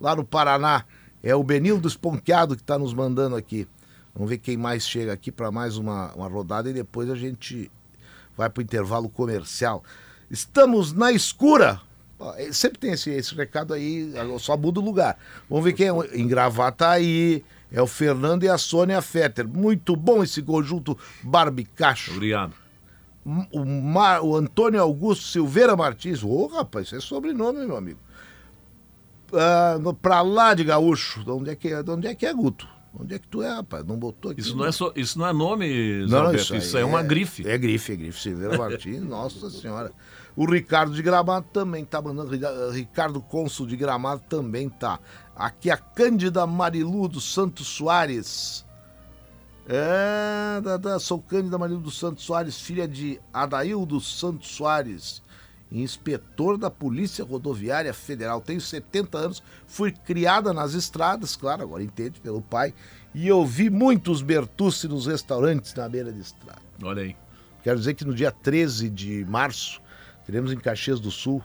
lá no Paraná. É o Benildo Esponqueado que está nos mandando aqui. Vamos ver quem mais chega aqui para mais uma, uma rodada e depois a gente vai para o intervalo comercial. Estamos na escura. Sempre tem esse, esse recado aí, só muda o lugar. Vamos ver quem é. Em Gravata aí. É o Fernando e a Sônia Fetter. Muito bom esse conjunto Barbicacho. Obrigado. O, Mar, o Antônio Augusto Silveira Martins. Ô, oh, rapaz, isso é sobrenome, meu amigo. Uh, pra lá de Gaúcho. De onde é que é, de onde é, que é Guto? Onde é que tu é, rapaz? Não botou aqui. Isso não, é, so, isso não é nome, não, Alberto, isso, isso é, é, uma grife. É grife, é grife. Silveira Martins, nossa senhora. O Ricardo de Gramado também tá mandando. Ricardo Consul de Gramado também tá. Aqui a Cândida Marilu dos Santos Soares. É, da, da, sou Cândida Marilu dos Santos Soares, filha de Adaildo Santos Soares, inspetor da Polícia Rodoviária Federal. Tenho 70 anos, fui criada nas estradas, claro, agora entende, pelo pai, e eu vi muitos Bertucci nos restaurantes na beira de estrada. Olha aí. Quero dizer que no dia 13 de março, teremos em Caxias do Sul,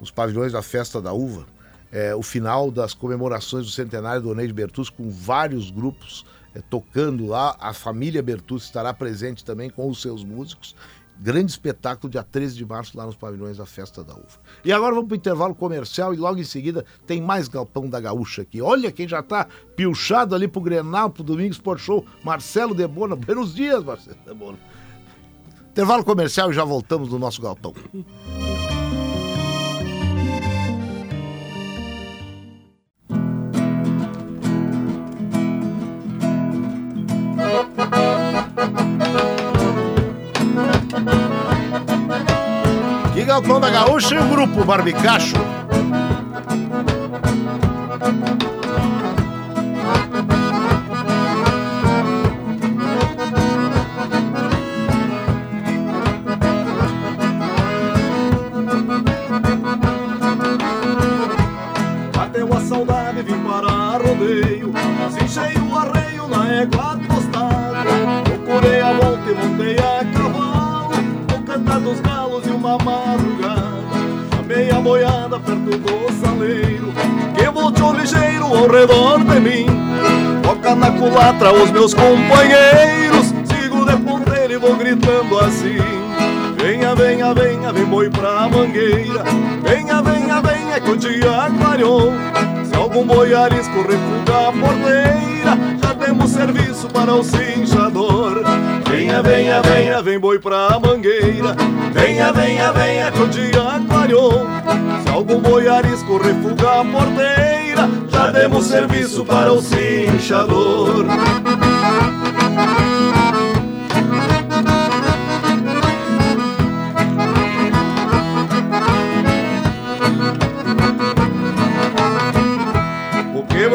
nos pavilhões da Festa da Uva, é, o final das comemorações do centenário do Oneide Bertus com vários grupos é, tocando lá. A família Bertus estará presente também com os seus músicos. Grande espetáculo, dia 13 de março, lá nos pavilhões da Festa da Uva. E agora vamos para o intervalo comercial e logo em seguida tem mais Galpão da Gaúcha aqui. Olha quem já está pilchado ali para o Grenal, para o Domingos Sport Show, Marcelo Debona. Buenos dias, Marcelo Debona. Intervalo comercial e já voltamos no nosso Galpão. Galpão da Gaúcha e o grupo Barbicacho. Bateu a saudade, vim para rodeio, se enchei o arreio na égua Procurei a volta e montei a cavalo Dos galos e uma madrugada. Chamei a boiada perto do saleiro. Que voltou ligeiro ao redor de mim. Toca na culatra os meus companheiros. Sigo de ponteiro e vou gritando assim. Venha, venha, venha, vem boi pra mangueira. Venha, venha, venha que o dia clareou. Se algum boi arisco refuga a porteira temos serviço para o cinchador. Venha, venha, venha, vem boi pra mangueira. Venha, venha, venha, que o dia clareou. Se algum boi arisco refuga a porteira, já demos serviço para o cinchador.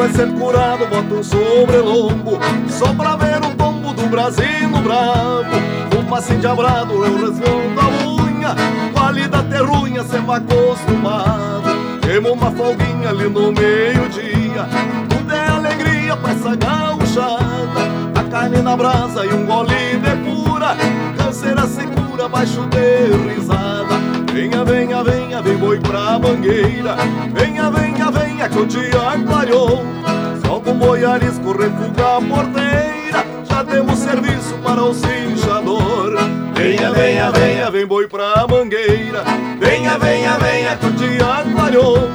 Recém-curado bota um sobrelombo Só pra ver o tombo do Brasil bravo Fumaça endiabrado, eu respondo a unha Qualidade terrunha, sempre acostumado. Temos uma folguinha ali no meio-dia Tudo é alegria pra essa gauchada. A carne na brasa e um gole de pura Canseira se cura baixo de risada Venha, venha, venha, vem boi pra mangueira. Venha, venha, venha que o dia clareou. Se algum boi arisco refuga a porteira. Já temos serviço para o cinchador. Venha, venha, venha, vem boi pra mangueira. Venha, venha, venha que o dia clareou.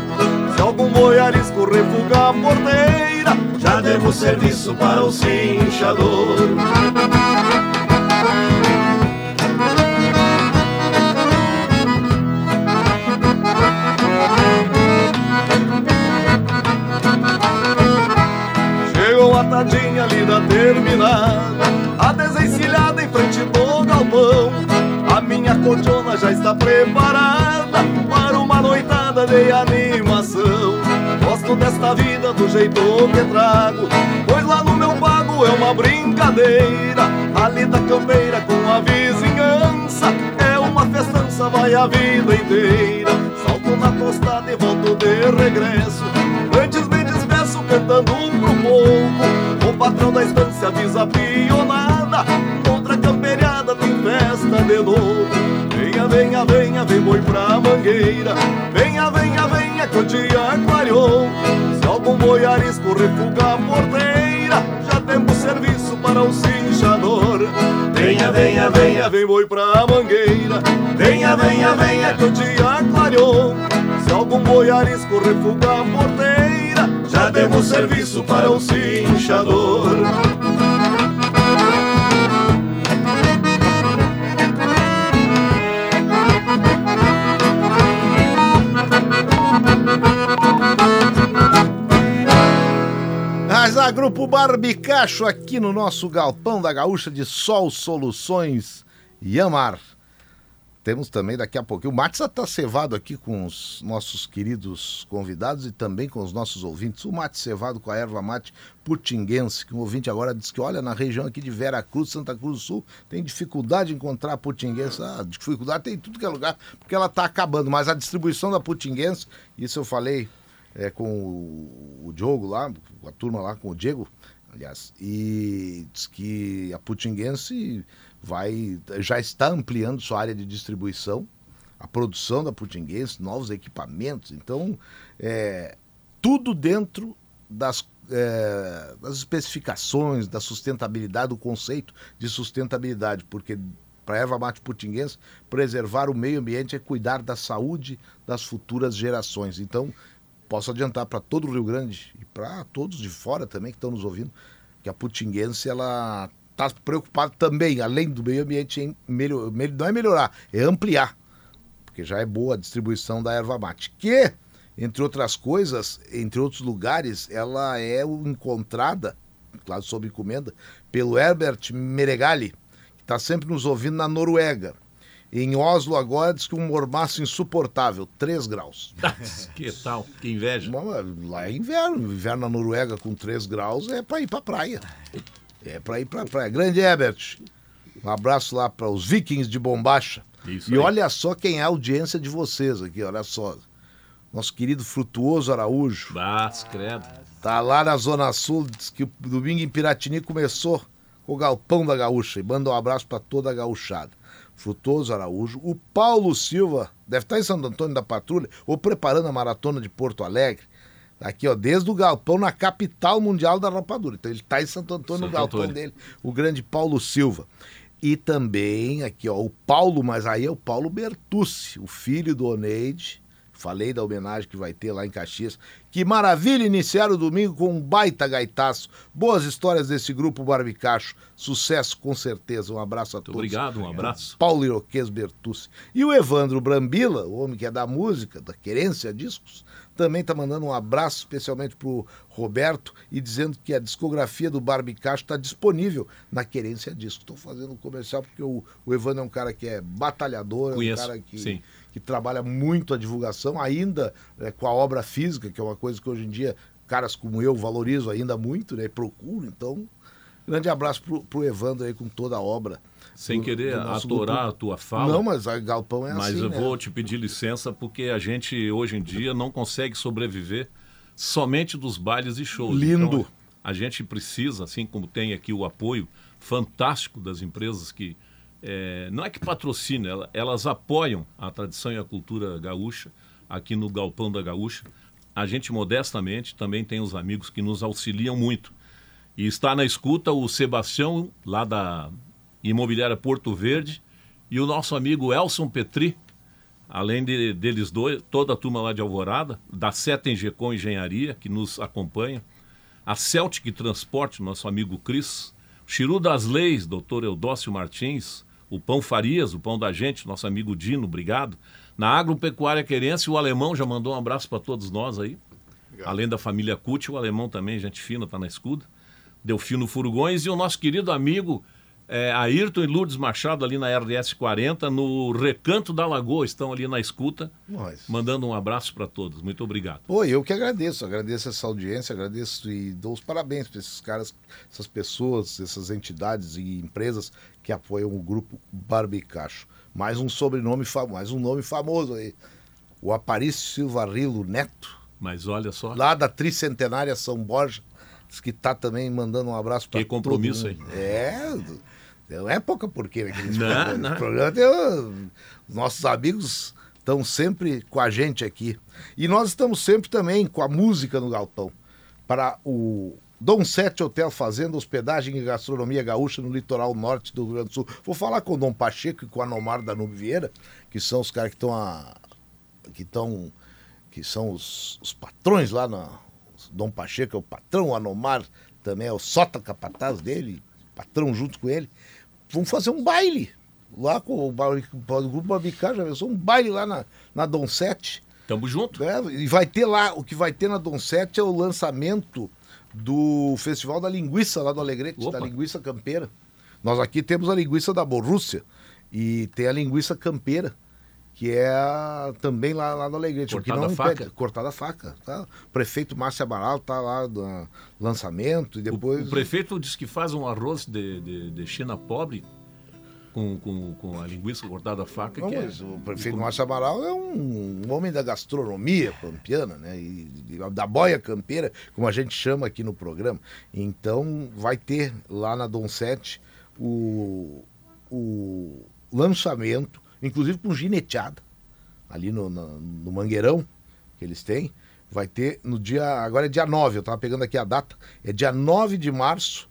Se algum boi arisco refuga a porteira. Já temos serviço para o cinchador Chegou a tadinha ali da terminada. A desencilhada em frente do galpão. A minha cordiona já está preparada Para uma noitada de animação. Gosto desta vida do jeito que trago Pois lá no meu pago é uma brincadeira. Ali da campeira com a vizinhança É uma festança, vai a vida inteira. Salto na tostada e volto de regresso cantando pro povo. O patrão da estância avisa a Outra camperiada tem festa de novo. Venha, venha, venha, vem boi pra mangueira. Venha, venha, venha que o dia clareou. Se algum boi arisco refuga a porteira. Já temos serviço para o cinchador. Venha, venha, venha, vem boi pra mangueira. Venha, venha, venha que o dia clareou. Se algum boi arisco refuga a porteira Já temos serviço para o cinchador Mas a Grupo Barbicacho aqui no nosso galpão da Gaúcha de Sol Soluções Yamar. Temos também daqui a pouquinho. O Matza está cevado aqui com os nossos queridos convidados e também com os nossos ouvintes. O mate cevado com a erva mate putinguense, que um ouvinte agora disse que, olha, na região aqui de Vera Cruz, Santa Cruz do Sul, tem dificuldade de encontrar a putinguense. Ah, dificuldade tem em tudo que é lugar, porque ela está acabando. Mas a distribuição da putinguense, isso eu falei é, com o, o Diogo lá, a turma lá, com o Diego, aliás, e diz que a Putinguense vai, já está ampliando sua área de distribuição, a produção da Putinguense, novos equipamentos, então, é, tudo dentro das, é, das especificações, da sustentabilidade, do conceito de sustentabilidade, porque para a erva mate putinguense, preservar o meio ambiente é cuidar da saúde das futuras gerações. Então, posso adiantar para todo o Rio Grande e para todos de fora também que estão nos ouvindo, que a Putinguense ela está preocupada também, além do meio ambiente, em melhor, não é melhorar, é ampliar, porque já é boa a distribuição da erva mate, que, entre outras coisas, entre outros lugares, ela é encontrada, claro, sob encomenda, pelo Herbert Meregali, que está sempre nos ouvindo na Noruega. Em Oslo agora diz que um mormaço insuportável, 3 graus. que tal? Que inveja. Lá é inverno. Inverno na Noruega com 3 graus é para ir para praia. É para ir para praia. Grande Herbert. Um abraço lá para os vikings de Bombacha. Isso e aí. olha só quem é a audiência de vocês aqui, olha só. Nosso querido Frutuoso Araújo. Bas, credo. Tá lá na Zona Sul, diz que o domingo em Piratini começou com o Galpão da Gaúcha. E manda um abraço para toda a gauchada. Frutoso Araújo, o Paulo Silva, deve estar em Santo Antônio da Patrulha, ou preparando a maratona de Porto Alegre. Aqui, ó, desde o galpão na capital mundial da rapadura. Então ele está em Santo Antônio, no galpão Antônio. dele, o grande Paulo Silva. E também aqui, ó, o Paulo, mas aí é o Paulo Bertucci, o filho do Oneide. Falei da homenagem que vai ter lá em Caxias. Que maravilha iniciar o domingo com um baita gaitaço. Boas histórias desse grupo Barbicacho. Sucesso com certeza. Um abraço a Muito todos. obrigado, um abraço. Paulo Iroquês Bertucci. E o Evandro Brambila, o homem que é da música, da Querência Discos, também está mandando um abraço especialmente para o Roberto e dizendo que a discografia do Barbicacho está disponível na Querência Discos. Estou fazendo um comercial porque o, o Evandro é um cara que é batalhador, é um Conheço, cara que, sim. Que trabalha muito a divulgação, ainda é, com a obra física, que é uma coisa que hoje em dia caras como eu valorizo ainda muito, né? Procuro, então. Grande abraço pro, pro Evandro aí com toda a obra. Sem do- querer do atorar grupo. a tua fala. Não, mas a Galpão é Mas assim. eu né? vou te pedir licença porque a gente hoje em dia não consegue sobreviver somente dos bailes e shows. Lindo. Então, a gente precisa, assim como tem aqui o apoio fantástico das empresas que eh, não é que patrocinam, ela- elas apoiam a tradição e a cultura gaúcha aqui no Galpão da Gaúcha. A gente modestamente também tem os amigos que nos auxiliam muito. E está na escuta o Sebastião, lá da Imobiliária Porto Verde, e o nosso amigo Elson Petri, além de- deles dois, toda a turma lá de Alvorada, da Seta Engecom Engenharia, que nos acompanha, a Celtic Transporte, nosso amigo Cris, Chiru das Leis, doutor Eudócio Martins, o Pão Farias, o Pão da Gente, nosso amigo Dino, obrigado. Na Agropecuária Querência, o Alemão já mandou um abraço para todos nós aí. Além da família Cut, o Alemão também, gente fina, está na escuta. Delfino Furgões e o nosso querido amigo é, Ayrton e Lourdes Machado ali na RDS 40, no Recanto da Lagoa, estão ali na escuta, Nós. mandando um abraço para todos. Muito obrigado. Pô, eu que agradeço, agradeço essa audiência, agradeço e dou os parabéns para esses caras, essas pessoas, essas entidades e empresas que apoiam o grupo Barbicacho. Mais um sobrenome famoso, mais um nome famoso aí. O Aparício Silva Rilo Neto, Mas olha só, lá da Tricentenária São Borja, que tá também mandando um abraço para Que compromisso aí. É, não é pouca porqueira aqui nesse Não, programa. não. Programa tem o- os nossos amigos estão sempre com a gente aqui. E nós estamos sempre também com a música no galpão. Para o Dom Sete Hotel Fazenda, hospedagem e gastronomia gaúcha no litoral norte do Rio Grande do Sul. Vou falar com o Dom Pacheco e com a Nomar da Nube Vieira, que são os caras que estão a- que estão que são os, os patrões lá na Dom Pacheco é o patrão, o Anomar também é o sota capataz dele, patrão junto com ele. Vamos fazer um baile lá com o, ba- o grupo Babicá, já pensou? Um baile lá na, na Dom Sete. tamo junto. É, e vai ter lá, o que vai ter na Dom Sete é o lançamento do Festival da Linguiça lá do Alegrete, Opa. da linguiça campeira. Nós aqui temos a linguiça da Borrússia e tem a linguiça campeira, que é também lá, lá no Alegrete. o que Cortada não a faca? impede- Cortada a faca. Tá? O prefeito Márcio Amaral tá lá no lançamento e O, depois... o prefeito diz que faz um arroz de, de, de China pobre com, com, com a linguiça cortada a faca. Não, que é- mas o prefeito Márcio Amaral é um, um homem da gastronomia pampiana, né? E, e da boia campeira, como a gente chama aqui no programa. Então vai ter lá na Dom Sete o, o lançamento, inclusive com gineteada, ali no, na- no Mangueirão, que eles têm. Vai ter no dia. Agora é dia 9, eu estava pegando aqui a data. É dia 9 de março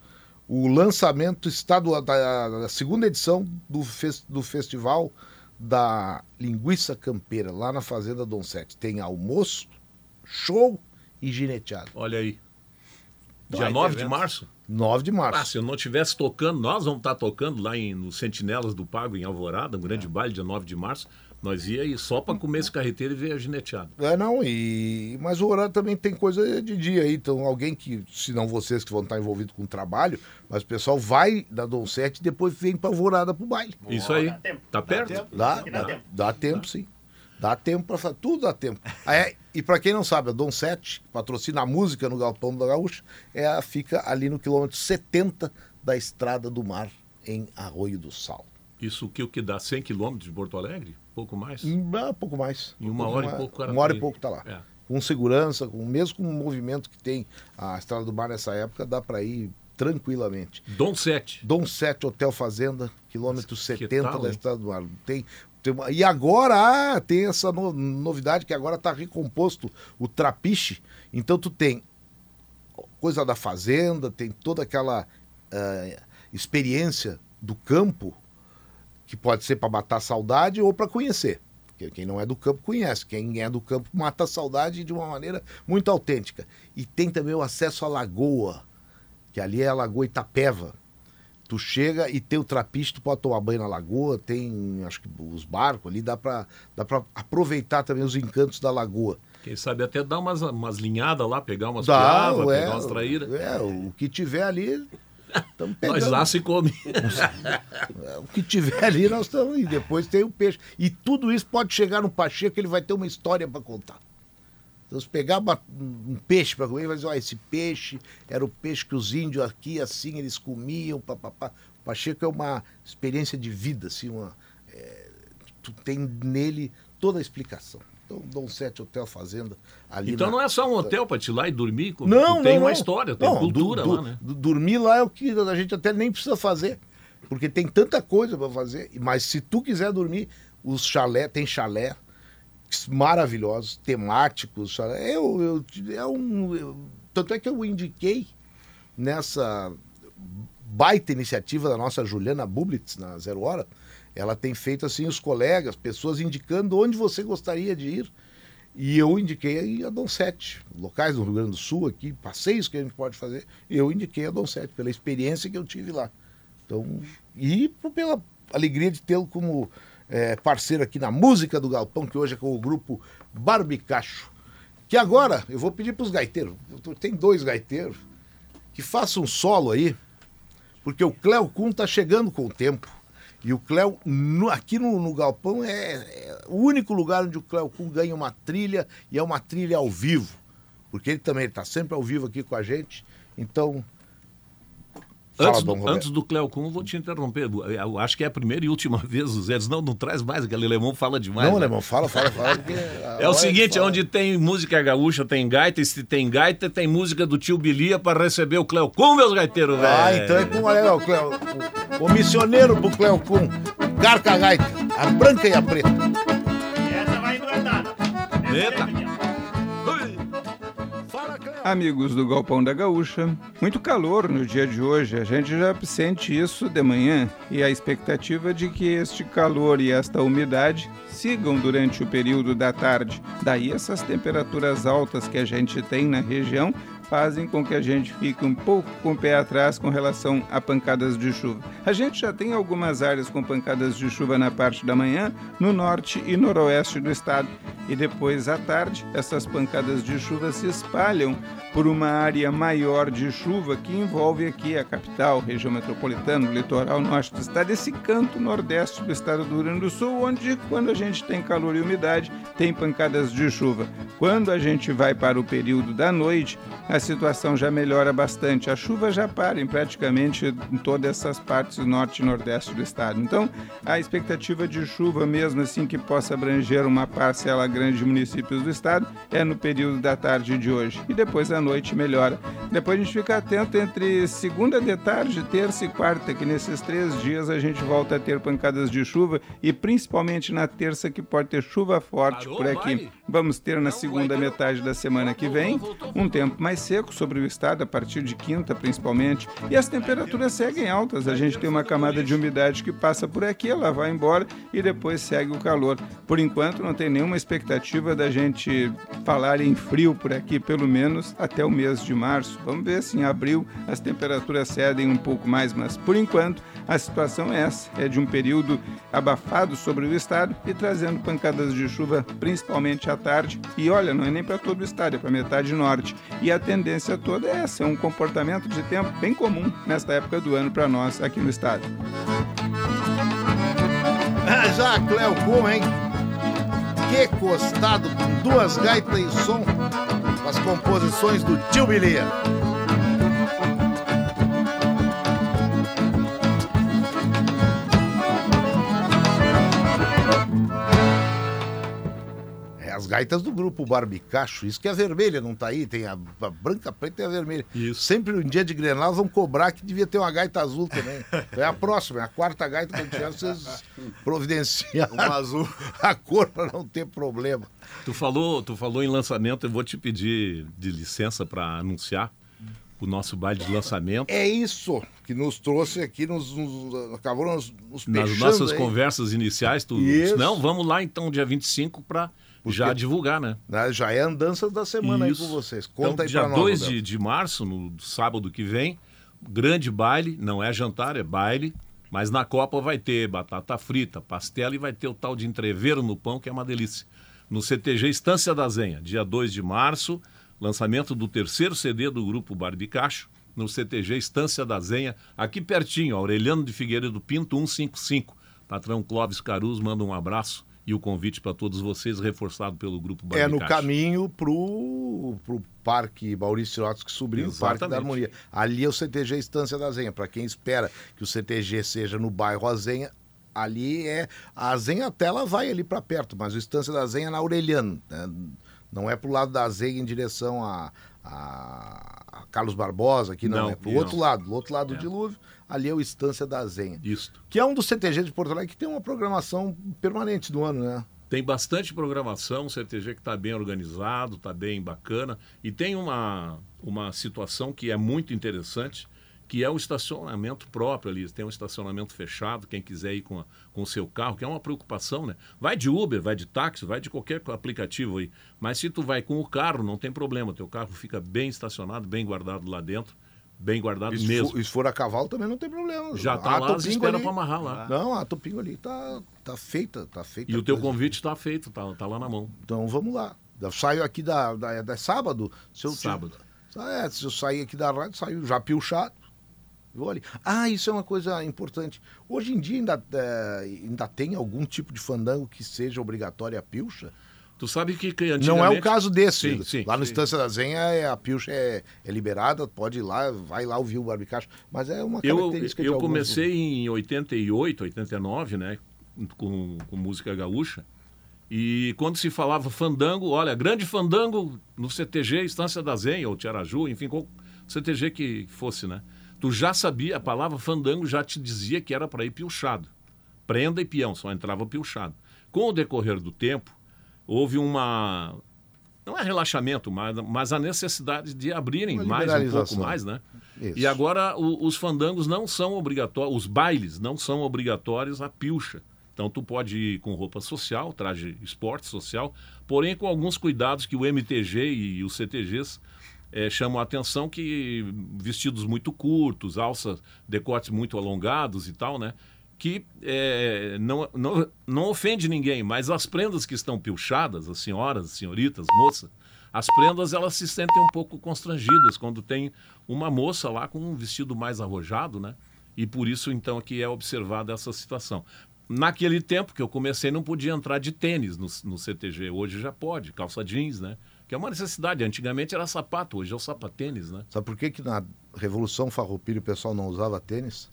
o lançamento estadual da, da segunda edição do, fes- do festival da linguiça campeira lá na fazenda Dom Sete. Tem almoço, show e gineteado. Olha aí. Dia Vai ter 9 de março? 9 de Ah, março. se eu não estivesse tocando, nós vamos estar tocando lá em, no Sentinelas do Pago, em Alvorada, um grande baile, dia 9 de março. Nós ia aí só para comer esse carreteiro e ver a gineteada. É, não, e... mas o horário também tem coisa de dia aí. Então, alguém que, se não vocês que vão estar envolvidos com o trabalho, mas o pessoal vai da Dom Sete e depois vem pra Alvorada pro baile. Isso aí. dá tempo. Tá perto? tempo. Dá, dá dá, tempo. dá tempo, sim. Dá tempo pra fazer. Tudo dá tempo. É, e pra quem não sabe, a Dom 7, que patrocina a música no Galpão da Gaúcha, é, fica ali no quilômetro 70 da Estrada do Mar, em Arroio do Sal. Isso que o que dá 100 quilômetros de Porto Alegre? Pouco mais? Ah, pouco mais. Em uma pouco hora e mais. pouco o cara Uma hora e pouco tá lá. É. Com segurança, com, mesmo com o movimento que tem a Estrada do Mar nessa época, dá pra ir tranquilamente. Dom 7. Dom 7 Hotel Fazenda, quilômetro Que 70 tal, da? Estrada do Mar. Tem, e agora ah, tem essa no- novidade que agora está recomposto o trapiche. Então tu tem coisa da fazenda, tem toda aquela eh, experiência do campo que pode ser para matar saudade ou para conhecer. Quem não é do campo conhece, quem é do campo mata a saudade de uma maneira muito autêntica. E tem também o acesso à lagoa, que ali é a Lagoa Itapeva. Tu chega e tem o trapiche, tu pode tomar banho na lagoa, tem acho que os barcos ali, dá para dá pra aproveitar também os encantos da lagoa. Quem sabe até dar umas, umas linhadas lá, pegar umas Dá, piavas, é, pegar umas traíras. É, o que tiver ali, estamos pegando. Nós lá se come. O que tiver ali, nós estamos. E depois tem o peixe. E tudo isso pode chegar no Pacheco, ele vai ter uma história para contar. Então, se pegar uma- um peixe para comer, vai dizer, ó, esse peixe era o peixe que os índios aqui, assim, eles comiam, papapá. O Pacheco é uma experiência de vida, assim, uma, é, tu tem nele toda a explicação. Então, Dom Sete Hotel Fazenda ali Então na- não é só um hotel para te ir lá e dormir. como- não, tu tem não, uma não. história, tem Não, cultura du- lá, né? Dormir lá é o que a gente até nem precisa fazer, porque tem tanta coisa para fazer. Mas se tu quiser dormir, os chalé, tem chalé maravilhosos, temáticos. Eu, eu, é um, eu- tanto é que eu indiquei nessa baita iniciativa da nossa Juliana Bublitz, na Zero Hora, ela tem feito assim os colegas, pessoas indicando onde você gostaria de ir. E eu indiquei a Dom Sete, locais do Rio Grande do Sul aqui, passeios que a gente pode fazer. Eu indiquei a Dom Sete, pela experiência que eu tive lá. Então, e pela alegria de tê-lo como eh, parceiro aqui na música do Galpão, que hoje é com o grupo Barbicacho. Que agora eu vou pedir para os gaiteiros, tem dois gaiteiros, que façam um solo aí, porque o Cléo Kuhn tá chegando com o tempo. E o Cléo, no- aqui no, no Galpão, é, é o único lugar onde o Cléo Kuhn ganha uma trilha, e é uma trilha ao vivo. Porque ele também está sempre ao vivo aqui com a gente. Então. Fala, Antes, Dom do, antes do Cleo Kuhn, vou te interromper. Eu acho que é a primeira e última vez, o Zé diz, não, não traz mais, aquele alemão fala demais. Não, né? alemão, fala, fala, fala. É o seguinte, falar- onde tem música gaúcha, tem gaita, e se tem gaita, tem música do tio Bilia para receber o Cleo Kuhn, meus gaiteiros, velho. Ah, então é com olha, o, Cleo, o, o missioneiro pro Cleo Kuhn. Carca gaita, a branca e a preta. Essa vai endoidada. Eita. Amigos do Galpão da Gaúcha, muito calor no dia de hoje, a gente já sente isso de manhã e a expectativa de que este calor e esta umidade sigam durante o período da tarde. Daí essas temperaturas altas que a gente tem na região fazem com que a gente fique um pouco com o pé atrás com relação a pancadas de chuva. A gente já tem algumas áreas com pancadas de chuva na parte da manhã, no norte e noroeste do estado, e depois à tarde essas pancadas de chuva se espalham por uma área maior de chuva que envolve aqui a capital, região metropolitana, o litoral norte do estado, esse canto nordeste do estado do Rio Grande do Sul, onde quando a gente tem calor e umidade, tem pancadas de chuva. Quando a gente vai para o período da noite, a situação já melhora bastante. A chuva já para em praticamente em todas essas partes norte e nordeste do estado. Então, a expectativa de chuva, mesmo assim que possa abranger uma parcela grande de municípios do estado, é no período da tarde de hoje. E depois à noite melhora. Depois a gente fica atento entre segunda de tarde, terça e quarta, que nesses três dias a gente volta a ter pancadas de chuva e principalmente na terça que pode ter chuva forte Parou, por aqui. vai? Vamos ter na segunda metade da semana que vem um tempo mais seco sobre o estado, a partir de quinta principalmente. E as temperaturas seguem altas. A gente tem uma camada de umidade que passa por aqui, ela vai embora e depois segue o calor. Por enquanto, não tem nenhuma expectativa da gente falar em frio por aqui, pelo menos até o mês de março. Vamos ver se em abril as temperaturas cedem um pouco mais, mas por enquanto a situação é essa: é de um período abafado sobre o estado e trazendo pancadas de chuva, principalmente à tarde. E olha, não é nem para todo o estado, é para metade norte. E a tendência toda é essa: é um comportamento de tempo bem comum nesta época do ano para nós aqui no estado. Ah, já, Cleo Kuhn, hein? Que costado com duas gaitas e som com as composições do tio Bilia. As gaitas do grupo Barbicacho, isso que é vermelha, não tá aí? Tem a, a branca, a preta e a vermelha. Isso. Sempre no dia de Grenal vão cobrar que devia ter uma gaita azul também. É a próxima, é a quarta gaita que tiver, vocês providenciam Uma azul. a cor para não ter problema. Tu falou, tu falou em lançamento, eu vou te pedir de licença para anunciar o nosso baile de lançamento. É isso que nos trouxe aqui, nos, nos acabou nos, nos Nas nossas aí. conversas iniciais, tu Isso. não, vamos lá então, dia 25, para já divulgar, né? Né, Já é andança da semana aí Isso. com vocês. Conta então, aí dia pra nós. 2 Roberto. de, de março, no sábado que vem, grande baile, não é jantar, é baile, mas na Copa vai ter batata frita, pastela e vai ter o tal de entreveiro no pão, que é uma delícia. No CTG Estância da Zenha, dia 2 de março, lançamento do terceiro CD do grupo Barbicacho, no CTG Estância da Zenha, aqui pertinho, Aureliano de Figueiredo Pinto 155. Patrão Clóvis Caruz manda um abraço e o convite para todos vocês, reforçado pelo Grupo É no caminho pro, pro Parque Maurício Sirotsky Sobrinho, Parque da Exatamente. Harmonia. Ali é o CTG Estância da Zenha. Para quem espera que o CTG seja no bairro Azenha, ali é. A Zenha até ela vai ali para perto, mas o Estância da Zenha é na Aureliano. né? Não é pro lado da Zenha em direção a, a- Carlos Barbosa, aqui não, Não, é pro não. outro lado, do outro lado do É. dilúvio, ali é o Estância da Zenha. Isso. Que é um dos CTG de Porto Alegre que tem uma programação permanente do ano, né? Tem bastante programação, o CTG que está bem organizado, está bem bacana. E tem uma, uma situação que é muito interessante, que é o estacionamento próprio ali. Tem um estacionamento fechado, quem quiser ir com, a- com o seu carro, que é uma preocupação, né? Vai de Uber, vai de táxi, vai de qualquer aplicativo aí. Mas se tu vai com o carro, não tem problema. Teu carro fica bem estacionado, bem guardado lá dentro. Bem guardado se mesmo. for, e se for a cavalo também não tem problema. Já A tá lá, Topingo espera para amarrar lá. Não, a Topingo ali tá, tá feita, tá feita. E o teu convite está feito, tá, tá lá na mão. Então vamos lá. Eu saio aqui da, da, da sábado. Se eu, Sábado. É, se eu sair aqui da rádio, saio já pilchado. Vou ali. Ah, isso é uma coisa importante. Hoje em dia ainda, é, ainda tem algum tipo de fandango que seja obrigatória a pilcha? Tu sabe que, que antigamente... Não é o caso desse. Sim, sim. lá no sim. Estância da Zenha, é, a pilcha é, é liberada, pode ir lá, vai lá ouvir o barbicacho. Mas é uma Eu, característica eu alguns- comecei em 88, 89, né? Com, com música gaúcha. E quando se falava fandango, olha, grande fandango no CTG, Estância da Zenha, ou Tiaraju, enfim, qual CTG que fosse, né? Tu já sabia, a palavra fandango já te dizia que era para ir pilchado. Prenda e peão, só entrava pilchado. Com o decorrer do tempo, houve uma. Não é relaxamento, mas, mas a necessidade de abrirem Uma mais um pouco mais, né? Isso. E agora o- os fandangos não são obrigatórios, os bailes não são obrigatórios a pilcha. Então tu pode ir com roupa social, traje esporte social, porém com alguns cuidados que o MTG e os CTGs eh, chamam a atenção que vestidos muito curtos, alças, decotes muito alongados e tal, né? Que eh, não, não, não ofende ninguém, mas as prendas que estão pilchadas, as senhoras, senhoritas, moças, as prendas elas se sentem um pouco constrangidas quando tem uma moça lá com um vestido mais arrojado, né? E por isso então que é observada essa situação. Naquele tempo que eu comecei não podia entrar de tênis no, no CTG, hoje já pode, calça jeans, né? Que é uma necessidade. Antigamente era sapato, hoje é o sapatênis, né? Sabe por que, que na Revolução Farroupilha o pessoal não usava tênis?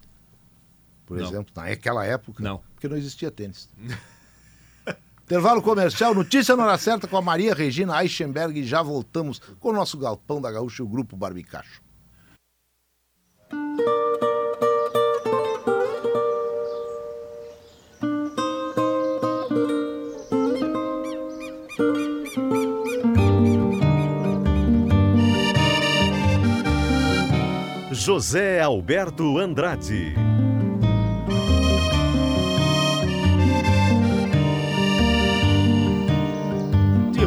Por Não. exemplo, naquela época? Não. Porque não existia tênis. Intervalo comercial, notícia na hora certa com a Maria Regina Eichenberg e já voltamos com o nosso Galpão da Gaúcha e o Grupo Barbicacho. José Alberto Andrade.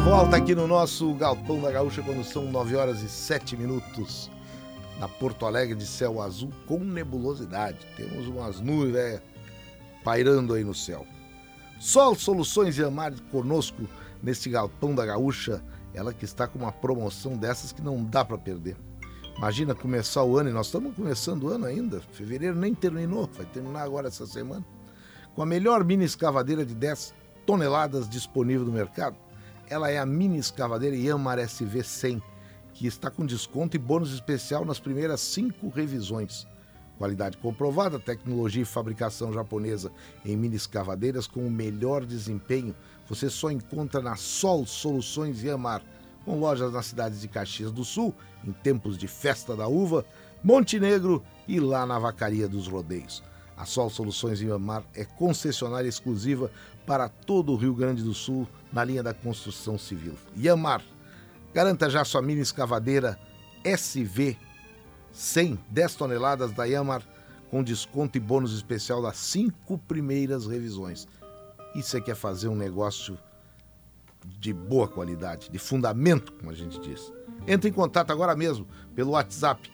Volta aqui no nosso Galpão da Gaúcha quando são 9 horas e 7 minutos. Na Porto Alegre de céu azul com nebulosidade. Temos umas nuvens né, pairando aí no céu. Sol Soluções e Amar conosco neste Galpão da Gaúcha. Ela que está com uma promoção dessas que não dá para perder. Imagina começar o ano e nós estamos começando o ano ainda. Fevereiro nem terminou, vai terminar agora essa semana. Com a melhor mini escavadeira de 10 toneladas disponível no mercado. Ela é a mini escavadeira Yamar SV100, que está com desconto e bônus especial nas primeiras cinco revisões. Qualidade comprovada, tecnologia e fabricação japonesa em mini escavadeiras com o melhor desempenho. Você só encontra na Sol Soluções Yamar, com lojas nas cidades de Caxias do Sul, em tempos de Festa da Uva, Montenegro e lá na Vacaria dos Rodeios. A Sol Soluções Yamar é concessionária exclusiva para todo o Rio Grande do Sul na linha da construção civil. Yamar, garanta já sua mini escavadeira SV 100, 10 toneladas da Yamar com desconto e bônus especial das cinco primeiras revisões. E você quer fazer um negócio de boa qualidade, de fundamento, como a gente diz. Entre em contato agora mesmo pelo WhatsApp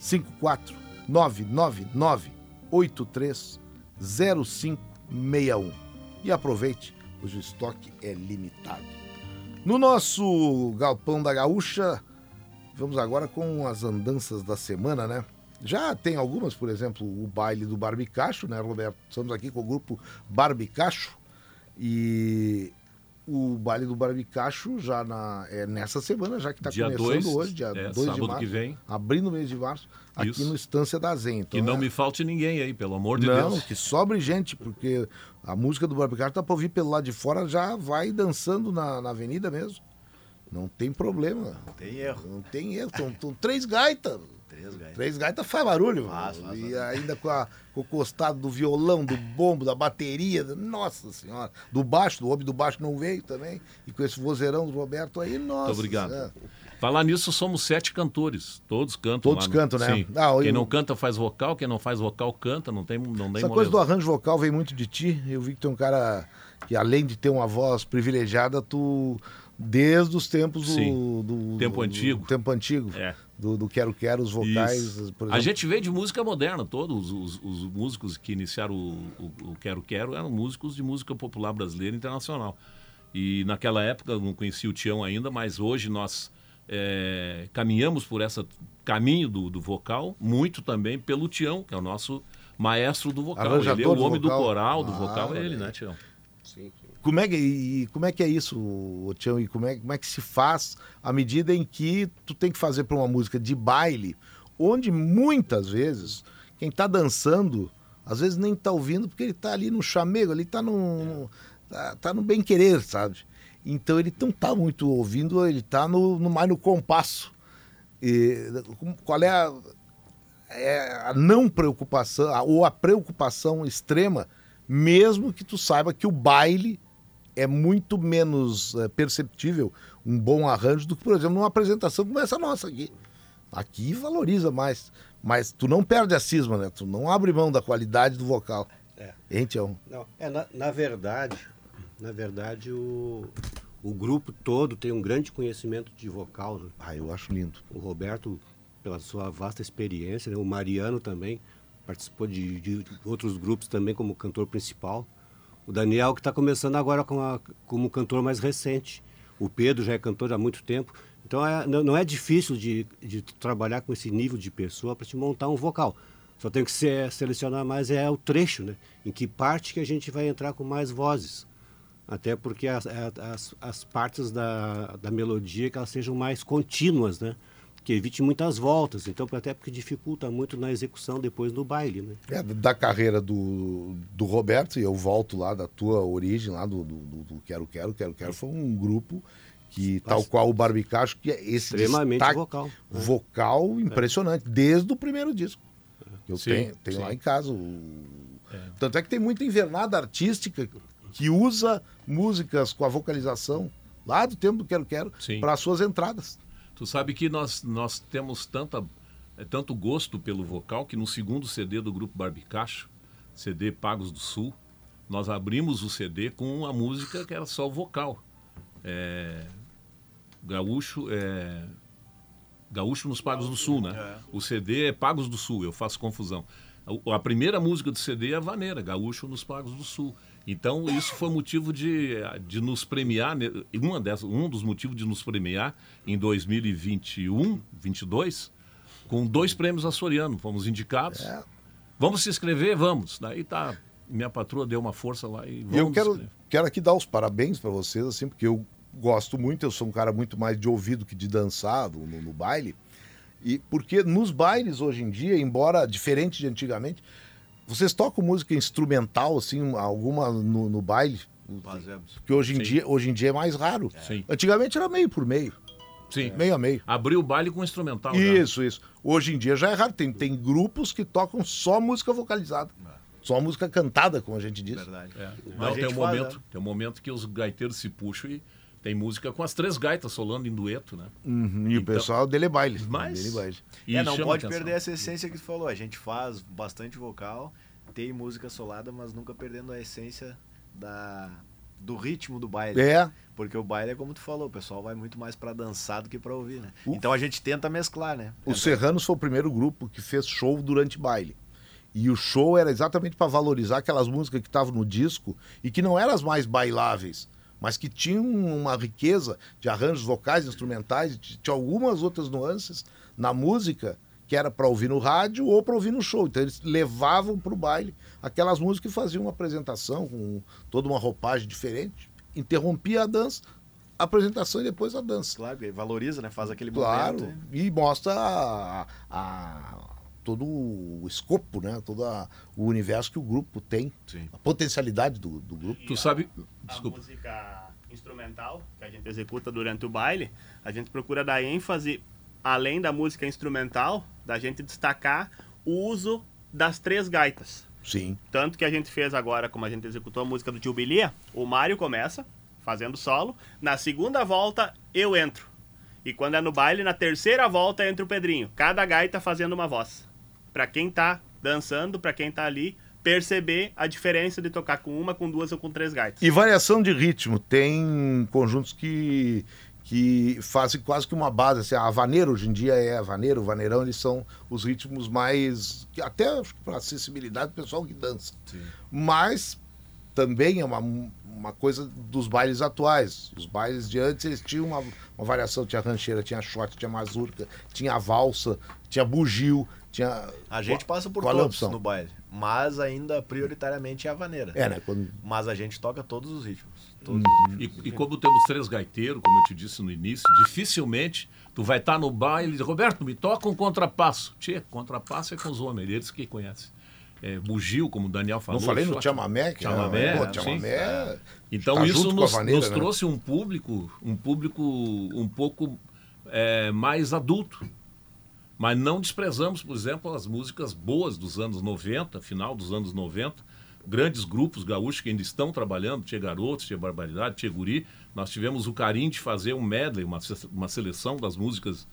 54999830561 e aproveite, pois o estoque é limitado. No nosso Galpão da Gaúcha, vamos agora com as andanças da semana, né? Já tem algumas, por exemplo, o baile do Barbicacho, né, Roberto? Estamos aqui com o grupo Barbicacho E o baile do Barbicacho já na, é nessa semana, já que está começando 2, hoje, dia é, 2 de sábado março. que vem. Abrindo o mês de março, aqui Isso. no Estância da Zen. Então, Que não é- me falte ninguém aí, pelo amor de não, Deus. que sobre gente, porque a música do Barbicacho tá pra ouvir pelo lado de fora, já vai dançando na, na avenida mesmo. Não tem problema. Tem erro. Não tem erro. São, são três gaitas. Três gaitas. Três gaitas faz barulho. Faz, faz, e faz. ainda com, a- com o costado do violão, do bombo, da bateria. Nossa senhora. Do baixo, do homem do baixo não veio também. E com esse vozeirão do Roberto aí, nossa. Muito obrigado. é. Falar nisso, somos sete cantores. Todos cantam. Todos lá cantam, né? Sim. Ah, eu- Quem não canta faz vocal, quem não faz vocal canta, não tem, não tem Essa coisa do arranjo vocal vem muito de ti. Eu vi que é um cara que, além de ter uma voz privilegiada, tu. Desde os tempos do, do- Tempo do- antigo. do tempo antigo. É. Do, do Quero Quero, os vocais. A gente veio de música moderna, todos os, os músicos que iniciaram o, o- o Quero Quero eram músicos de música popular brasileira e internacional. E naquela época eu não conhecia o Tião ainda, mas hoje nós é, caminhamos por esse caminho do, do vocal, muito também pelo Tião, que é o nosso maestro do vocal. Arranjador ele é o do homem do vocal. coral, do Ah, vocal, é ele, né. Tião? Como é que, como é que é isso, Tião? E como é, como é que se faz à medida em que tu tem que fazer para uma música de baile, onde muitas vezes quem tá dançando, às vezes nem tá ouvindo porque ele tá ali no chamego, ele tá no, tá, tá no bem querer, sabe? Então ele não tá muito ouvindo, ele tá no, no mais no compasso. E, qual é a, é a não preocupação, ou a preocupação extrema, mesmo que tu saiba que o baile é muito menos eh, perceptível um bom arranjo do que, por exemplo, numa apresentação como essa nossa aqui. Aqui valoriza mais, mas tu não perde a cisma, né? Tu não abre mão da qualidade do vocal. É. Hein, Tião? Não, é, na, na verdade, na verdade o, o grupo todo tem um grande conhecimento de vocal. né? Ah, eu acho lindo. O Roberto, pela sua vasta experiência, né? o Mariano também participou de, de outros grupos também como cantor principal. O Daniel que está começando agora com a- como cantor mais recente. O Pedro já é cantor há muito tempo. Então é- não, não é difícil de, de trabalhar com esse nível de pessoa para te montar um vocal. Só tem que se- selecionar mais é o trecho, né? Em que parte que a gente vai entrar com mais vozes. Até porque as, as, as partes da, da melodia que elas sejam mais contínuas, né? Que evite muitas voltas. Então, até porque dificulta muito na execução depois do baile, né? É, da carreira do, do Roberto, e eu volto lá da tua origem, lá do, do, do- do Quero Quero, Quero Quero, foi um grupo que, tal qual o Barbicacho, que é esse Extremamente vocal, né? vocal impressionante, desde o primeiro disco. Eu Sim, tenho, tenho sim. lá em casa. o- Tanto é que tem muita invernada artística que usa músicas com a vocalização lá do tempo do Quero Quero para suas entradas. Tu sabe que nós, nós temos tanta, é, tanto gosto pelo vocal que no segundo CD do grupo Barbicacho, CD Pagos do Sul, nós abrimos o CD com a música que era só o vocal. É, gaúcho, é, Gaúcho nos Pagos do Sul, né? O CD é Pagos do Sul, eu faço confusão. A, a primeira música do CD é a Vaneira, Gaúcho nos Pagos do Sul. Então, isso foi motivo de, de nos premiar, né? uma dessas, um dos motivos de nos premiar em 2021, 22, com dois prêmios açoriano. Fomos indicados. É. Vamos se inscrever? Vamos. Daí tá. Minha patroa deu uma força lá e vamos. Eu quero, quero aqui dar os parabéns para vocês, assim, porque eu gosto muito, eu sou um cara muito mais de ouvido que de dançar no, no baile. E porque nos bailes hoje em dia, embora diferente de antigamente, vocês tocam música instrumental, assim, alguma no, no baile? Fazemos. Porque hoje em, Sim. dia, hoje em dia é mais raro. Sim. Antigamente era meio por meio, Sim. meio a meio. Abriu o baile com instrumental. já. Isso, isso. Hoje em dia já é raro. Tem, tem grupos que tocam só música vocalizada. Só música cantada, como a gente diz. Verdade. É. Mas tem um faz, momento, né? tem um momento que os gaiteiros se puxam e tem música com as três gaitas solando em dueto, né? Uhum, e o Então- pessoal dele é baile. Mas- Dele é baile. E é, não pode atenção. perder essa essência que tu falou. A gente faz bastante vocal, tem música solada, mas nunca perdendo a essência da, do ritmo do baile. É, Porque o baile é como tu falou, o pessoal vai muito mais pra dançar do que pra ouvir, né? O- Então a gente tenta mesclar, né? O Serranos foi o primeiro grupo que fez show durante baile. E o show era exatamente para valorizar aquelas músicas que estavam no disco e que não eram as mais bailáveis, mas que tinham uma riqueza de arranjos vocais, instrumentais, de, de algumas outras nuances na música que era para ouvir no rádio ou para ouvir no show. Então eles levavam para o baile aquelas músicas e faziam uma apresentação com toda uma roupagem diferente, interrompia a dança, a apresentação e depois a dança. Claro, valoriza, né? Faz aquele Claro, momento. e mostra a, a- todo o escopo, né? todo a- o universo que o grupo tem, Sim. a potencialidade do, do grupo. Tu sabe. A Desculpa. música instrumental que a gente executa durante o baile, a gente procura dar ênfase, além da música instrumental, da gente destacar o uso das três gaitas. Sim. Tanto que a gente fez agora, como a gente executou a música do Tio Bilia, o Mário começa fazendo solo, na segunda volta eu entro. E quando é no baile, na terceira volta entra o Pedrinho. Cada gaita fazendo uma voz. Pra quem tá dançando, pra quem tá ali, perceber a diferença de tocar com uma, com duas ou com três gaitas. E variação de ritmo. Tem conjuntos que, que fazem quase que uma base. Assim, a vaneira hoje em dia é a vaneira, o vaneirão, eles são os ritmos mais. que Até para acessibilidade do pessoal que dança. Mas também é uma, uma coisa dos bailes atuais. Os bailes de antes eles tinham uma, uma variação. Tinha rancheira, tinha shot, tinha mazurca, tinha valsa, tinha bugio, tinha. A gente passa por Qual é todos opção? no baile. Mas ainda prioritariamente é a vaneira. É, né? Quando, Mas a gente toca todos os ritmos. Todos Uhum. os ritmos. E, e como temos três gaiteiros, como eu te disse no início, dificilmente tu vai estar no baile e diz, Roberto, me toca um contrapasso. Tchê, contrapasso é com os homens, eles que conhecem. É, bugio, como o Daniel falou. não falei no chamamé? Que Chamamé, é, chamamé Então tá isso nos, vaneira, nos né? trouxe um público, um público um pouco é, mais adulto. Mas não desprezamos, por exemplo, as músicas boas dos anos 90, final dos anos 90. Grandes grupos gaúchos que ainda estão trabalhando, Tia Garotos, Tia Barbaridade, Tia Guri. Nós tivemos o carinho de fazer um medley, uma, uma seleção das músicas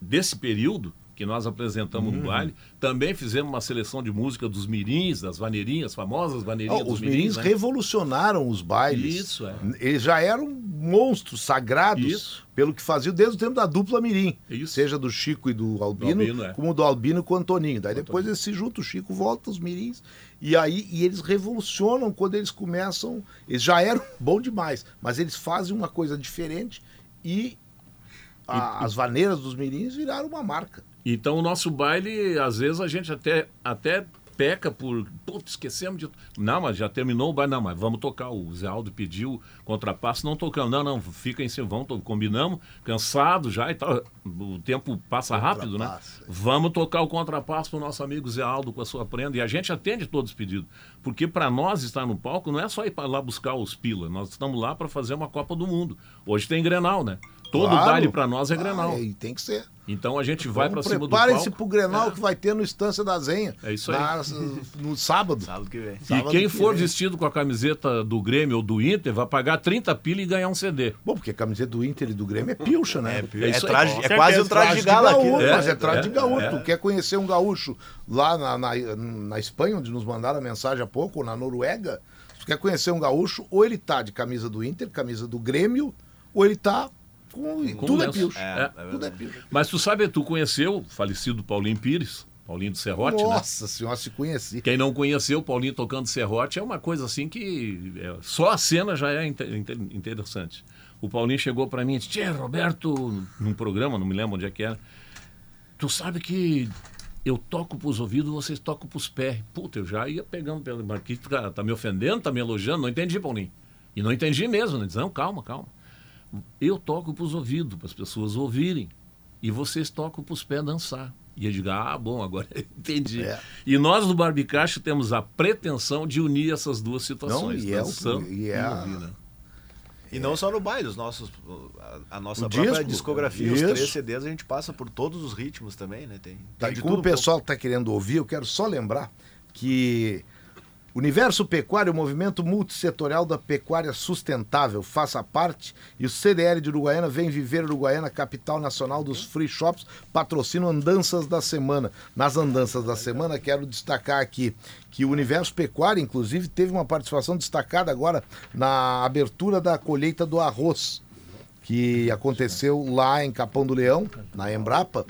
desse período que nós apresentamos Uhum. no baile. Também fizemos uma seleção de música dos mirins, das vaneirinhas, famosas vaneirinhas Ó, dos os mirins né? revolucionaram os bailes. Isso, é. Eles já eram monstros sagrados Isso. pelo que faziam desde o tempo da dupla mirim. Isso. Seja do Chico e do Albino, Do Albino, é. como do Albino com o Antoninho. Daí depois eles se juntam, o Chico volta, os mirins. E aí e eles revolucionam quando eles começam. Eles já eram bom demais, mas eles fazem uma coisa diferente e, a- as vaneiras dos mirins viraram uma marca. Então o nosso baile, às vezes a gente até, até peca por. Putz, esquecemos de. Não, mas já terminou o baile. Não, mas vamos tocar. O Zé Aldo pediu contrapasso, não tocamos. Não, não, fica em cima, vamos, combinamos, cansado já e tal. O tempo passa rápido, né? É. Vamos tocar o contrapasso pro nosso amigo Zé Aldo com a sua prenda. E a gente atende todos os pedidos. Porque para nós estar no palco não é só ir para lá buscar os pila. Nós estamos lá para fazer uma Copa do Mundo. Hoje tem Grenal, né? Todo Claro. baile para nós é Grenal. Ah, e tem que ser. Então a gente vai para Vamos, cima do Preparem-se palco. pro Grenal É. que vai ter no Estância da Zenha. É isso aí. na- no sábado. Sábado que vem. E Sábado quem que for vem. vestido com a camiseta do Grêmio ou do Inter vai pagar 30 pila e ganhar um CD. Bom, porque a camiseta do Inter e do Grêmio é pilcha, né? É, isso aí, traje- é quase um traje de gala aqui. gaúcho, né? mas é traje É, de gaúcho. é. Tu quer conhecer um gaúcho lá na, na, na Espanha, onde nos mandaram a mensagem há pouco, ou na Noruega, tu quer conhecer um gaúcho, ou ele tá de camisa do Inter, camisa do Grêmio, ou ele tá com. Com tudo é lenço. pilcha. É, é tudo é. Mas tu sabe, tu conheceu o falecido Paulinho Pires, Paulinho do Serrote, né? Nossa senhora, se conheci. Quem não conheceu o Paulinho tocando Serrote é uma coisa assim que é, só a cena já é inte- inte- interessante. O Paulinho chegou para mim e disse: Tchê, Roberto, num programa, não me lembro onde é que era. Tu sabe que eu toco pros ouvidos, vocês tocam pros pés. Puta, eu já ia pegando pelo Marquinhos, tá, tá me ofendendo, tá me elogiando. Não entendi, Paulinho. E não entendi mesmo. Né? Diz, não, calma, calma. Eu toco pros ouvidos, para as pessoas ouvirem. E vocês tocam pros pés dançar. E eu digo, ah, bom, agora eu entendi. É. E nós do Barbicacho temos a pretensão de unir essas duas situações. Não, e é o- dançando e é a- né? E não só no baile, os nossos, a, a nossa O própria disco, discografia, isso. os três CDs, a gente passa por todos os ritmos também, né? Tem, Tá, tem e de como tudo o pessoal está querendo ouvir, eu quero só lembrar que Universo Pecuário é o movimento multissetorial da pecuária sustentável. Faça parte e o CDL de Uruguaiana vem viver Uruguaiana, capital nacional dos free shops, patrocina Andanças da Semana. Nas Andanças da Semana, quero destacar aqui que o Universo Pecuário, inclusive, teve uma participação destacada agora na abertura da colheita do arroz que aconteceu lá em Capão do Leão, na Embrapa,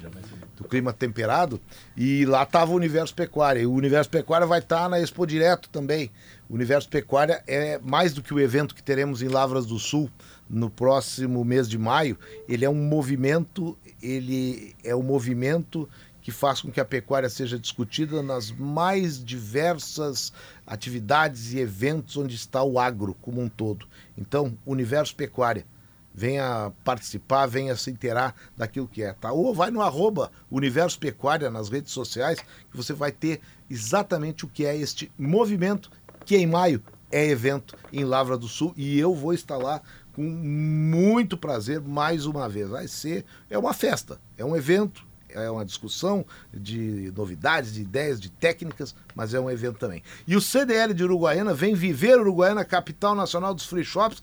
do clima temperado, e lá estava o Universo Pecuária. E o Universo Pecuária vai estar na Expo Direto também. O Universo Pecuária é mais do que o evento que teremos em Lavras do Sul no próximo mês de maio. Ele é um movimento, ele é um movimento que faz com que a pecuária seja discutida nas mais diversas atividades e eventos onde está o agro como um todo. Então, Universo Pecuária, venha participar, venha se inteirar daquilo que é, tá? Ou vai no arroba Universo Pecuária nas redes sociais, que você vai ter exatamente o que é este movimento, que em maio é evento em Lavra do Sul e eu vou estar lá com muito prazer mais uma vez. Vai ser, é uma festa, é um evento, é uma discussão de novidades, de ideias, de técnicas, mas é um evento também. E o CDL de Uruguaiana vem viver Uruguaiana, capital nacional dos free shops,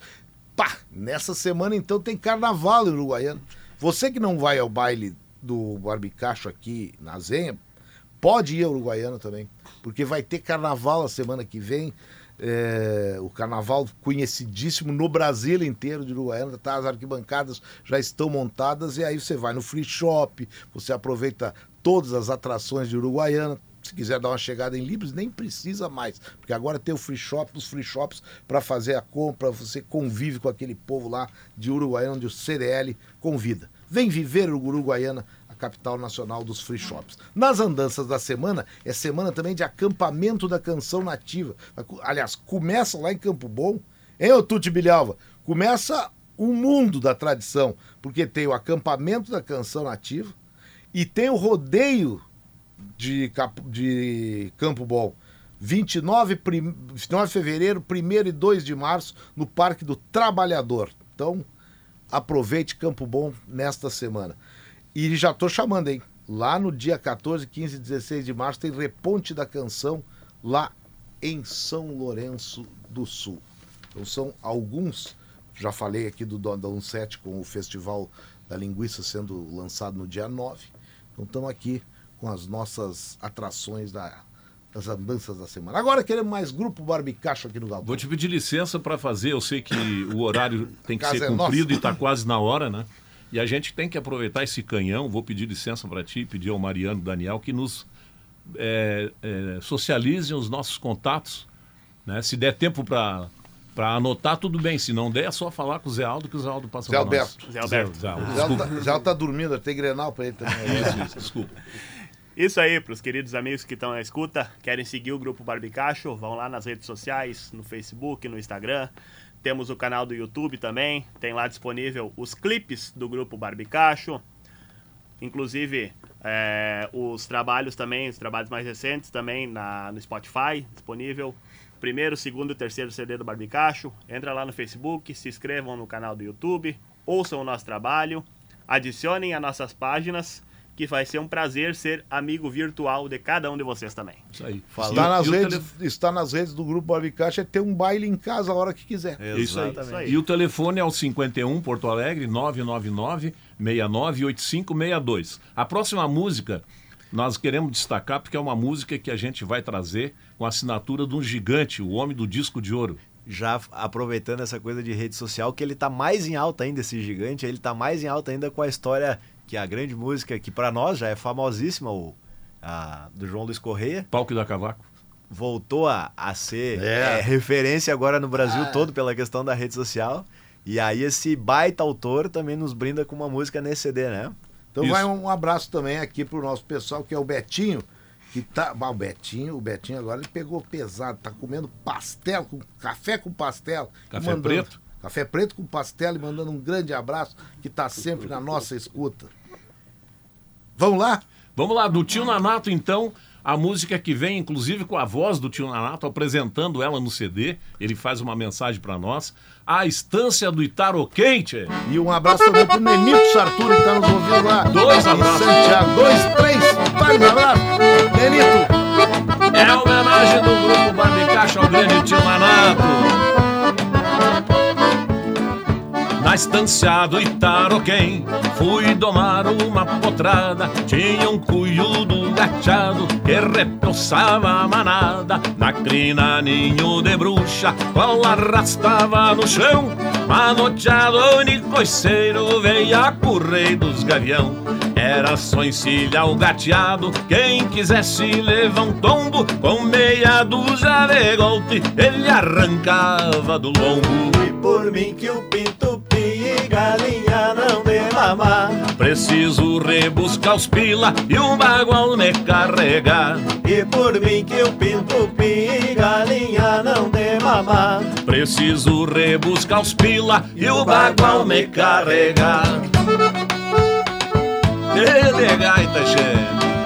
pá, nessa semana então tem carnaval em Uruguaiana. Você que não vai ao baile do Barbicacho aqui na Zenha, pode ir a Uruguaiana também, porque vai ter carnaval a semana que vem. É, o carnaval conhecidíssimo no Brasil inteiro de Uruguaiana, tá? as arquibancadas já estão montadas e aí você vai no free shop, você aproveita todas as atrações de Uruguaiana, se quiser dar uma chegada em Libres, nem precisa mais, porque agora tem o free shop, os free shops para fazer a compra, você convive com aquele povo lá de Uruguaiana, onde o CDL convida. Vem viver o Uruguaiana, a capital nacional dos free shops. Nas andanças da semana, é semana também de acampamento da canção nativa. Aliás, começa lá em Campo Bom, hein, ô Tuti Bilhalva? Começa o mundo da tradição, porque tem o acampamento da canção nativa e tem o rodeio de, de Campo Bom. 29, prim, 29 de fevereiro, 1 e 2 de março, no Parque do Trabalhador. Então, aproveite Campo Bom nesta semana. E já estou chamando, hein? Lá no dia 14, 15 e 16 de março tem Reponte da Canção lá em São Lourenço do Sul. Então são alguns, já falei aqui do Dondão 7 com o Festival da Linguiça sendo lançado no dia 9. Então estamos aqui com as nossas atrações da, das andanças da semana. Agora queremos mais grupo Barbicacho aqui no Galpão. Vou te pedir licença para fazer, eu sei que o horário tem que ser é cumprido nossa. e está quase na hora, né? E a gente tem que aproveitar esse canhão. Vou pedir licença para ti, pedir ao Mariano Daniel que nos é, é, socializem os nossos contatos. Né? Se der tempo para para anotar, tudo bem. Se não der, é só falar com o Zé Aldo, que o Zé Aldo passa Zé Alberto. Zé Alberto. Zé, Zé, Zé, Aldo, Zé Aldo tá dormindo, tem Grenal para ele também. Isso, isso, desculpa. Isso aí, para os queridos amigos que estão na escuta, querem seguir o Grupo Barbicacho, vão lá nas redes sociais, no Facebook, no Instagram. Temos o canal do YouTube também, tem lá disponível os clipes do Grupo Barbicacho. Inclusive, é, os trabalhos também, os trabalhos mais recentes também na, no Spotify, disponível. Primeiro, segundo e terceiro CD do Barbicacho. Entra lá no Facebook, se inscrevam no canal do YouTube, ouçam o nosso trabalho, adicionem as nossas páginas que vai ser um prazer ser amigo virtual de cada um de vocês também. Isso aí. Está, nas redes, telef... está nas redes do Grupo Barbicaixa é ter um baile em casa a hora que quiser. Isso aí. Isso aí. E o telefone é o 51 Porto Alegre 999 698562. A próxima música nós queremos destacar porque é uma música que a gente vai trazer com a assinatura de um gigante, o homem do disco de ouro já aproveitando essa coisa de rede social, que ele está mais em alta ainda, esse gigante, ele está mais em alta ainda com a história que é a grande música que para nós já é famosíssima, o, a, do João Luiz Correia. Palco da Cavaco. Voltou a, a ser é. É, referência agora no Brasil ah. todo pela questão da rede social. E aí esse baita autor também nos brinda com uma música nesse CD, né? Então Isso. vai um abraço também aqui pro nosso pessoal, que é o Betinho, que tá. o Betinho, o Betinho agora ele pegou pesado, tá comendo pastel, com café com pastel. Café mandando, preto? Café preto com pastel e mandando um grande abraço, que tá sempre na nossa escuta. Vamos lá? Vamos lá, do Tio Nanato, então, a música que vem, inclusive com a voz do Tio Nanato, apresentando ela no CD. Ele faz uma mensagem para nós. A Estância do Itaroquente. E um abraço também pro Nenito Sarturi, que tá nos ouvindo lá. Dois abraços. Santiago. Dois, três. Vai, um abraço. Nenito. É a homenagem do grupo Barbicacho ao grande Tio Nanato na estância do Itaroquém. Fui domar uma potrada, tinha um cuiudo gateado que repoçava a manada. Na crina, ninho de bruxa, qual arrastava no chão. Manoteado, nicoiceiro, veio correr dos gavião. Era só encilhar o gateado, quem quisesse levar um tombo, com meia dúzia de golpe, ele arrancava do lombo. E por mim que o pinto galinha não dê mamar. Preciso rebuscar os pila e um bagual me carregar. E por mim que eu pinto pi, galinha não de mamar. Preciso rebuscar os pila e o bagual me carregar. Ele gaita, chefe.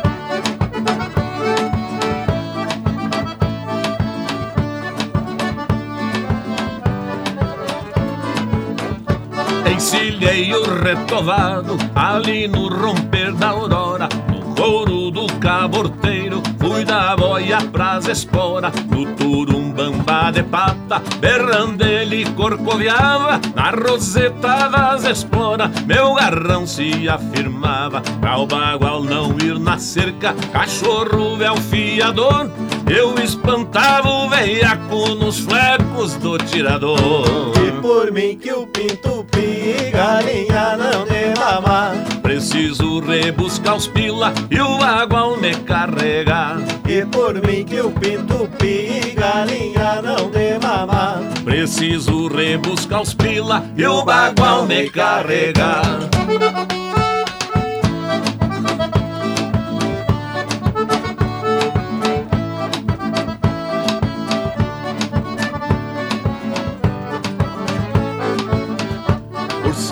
Encilhei o retovado ali no romper da aurora No couro do caborteiro da boia pras espora No turumbamba de pata, berrando ele corcoviava Na roseta das esporas, meu garrão se afirmava Pra o bagual não ir na cerca, cachorro véu fiador. Eu espantava o veiaco nos flecos do tirador. E por mim que eu pinto pi, galinha não de mamar. Preciso rebuscar os pila e o bagual me carregar. E por mim que eu pinto pi, galinha não de mamar. Preciso rebuscar os pila e o bagual me carregar.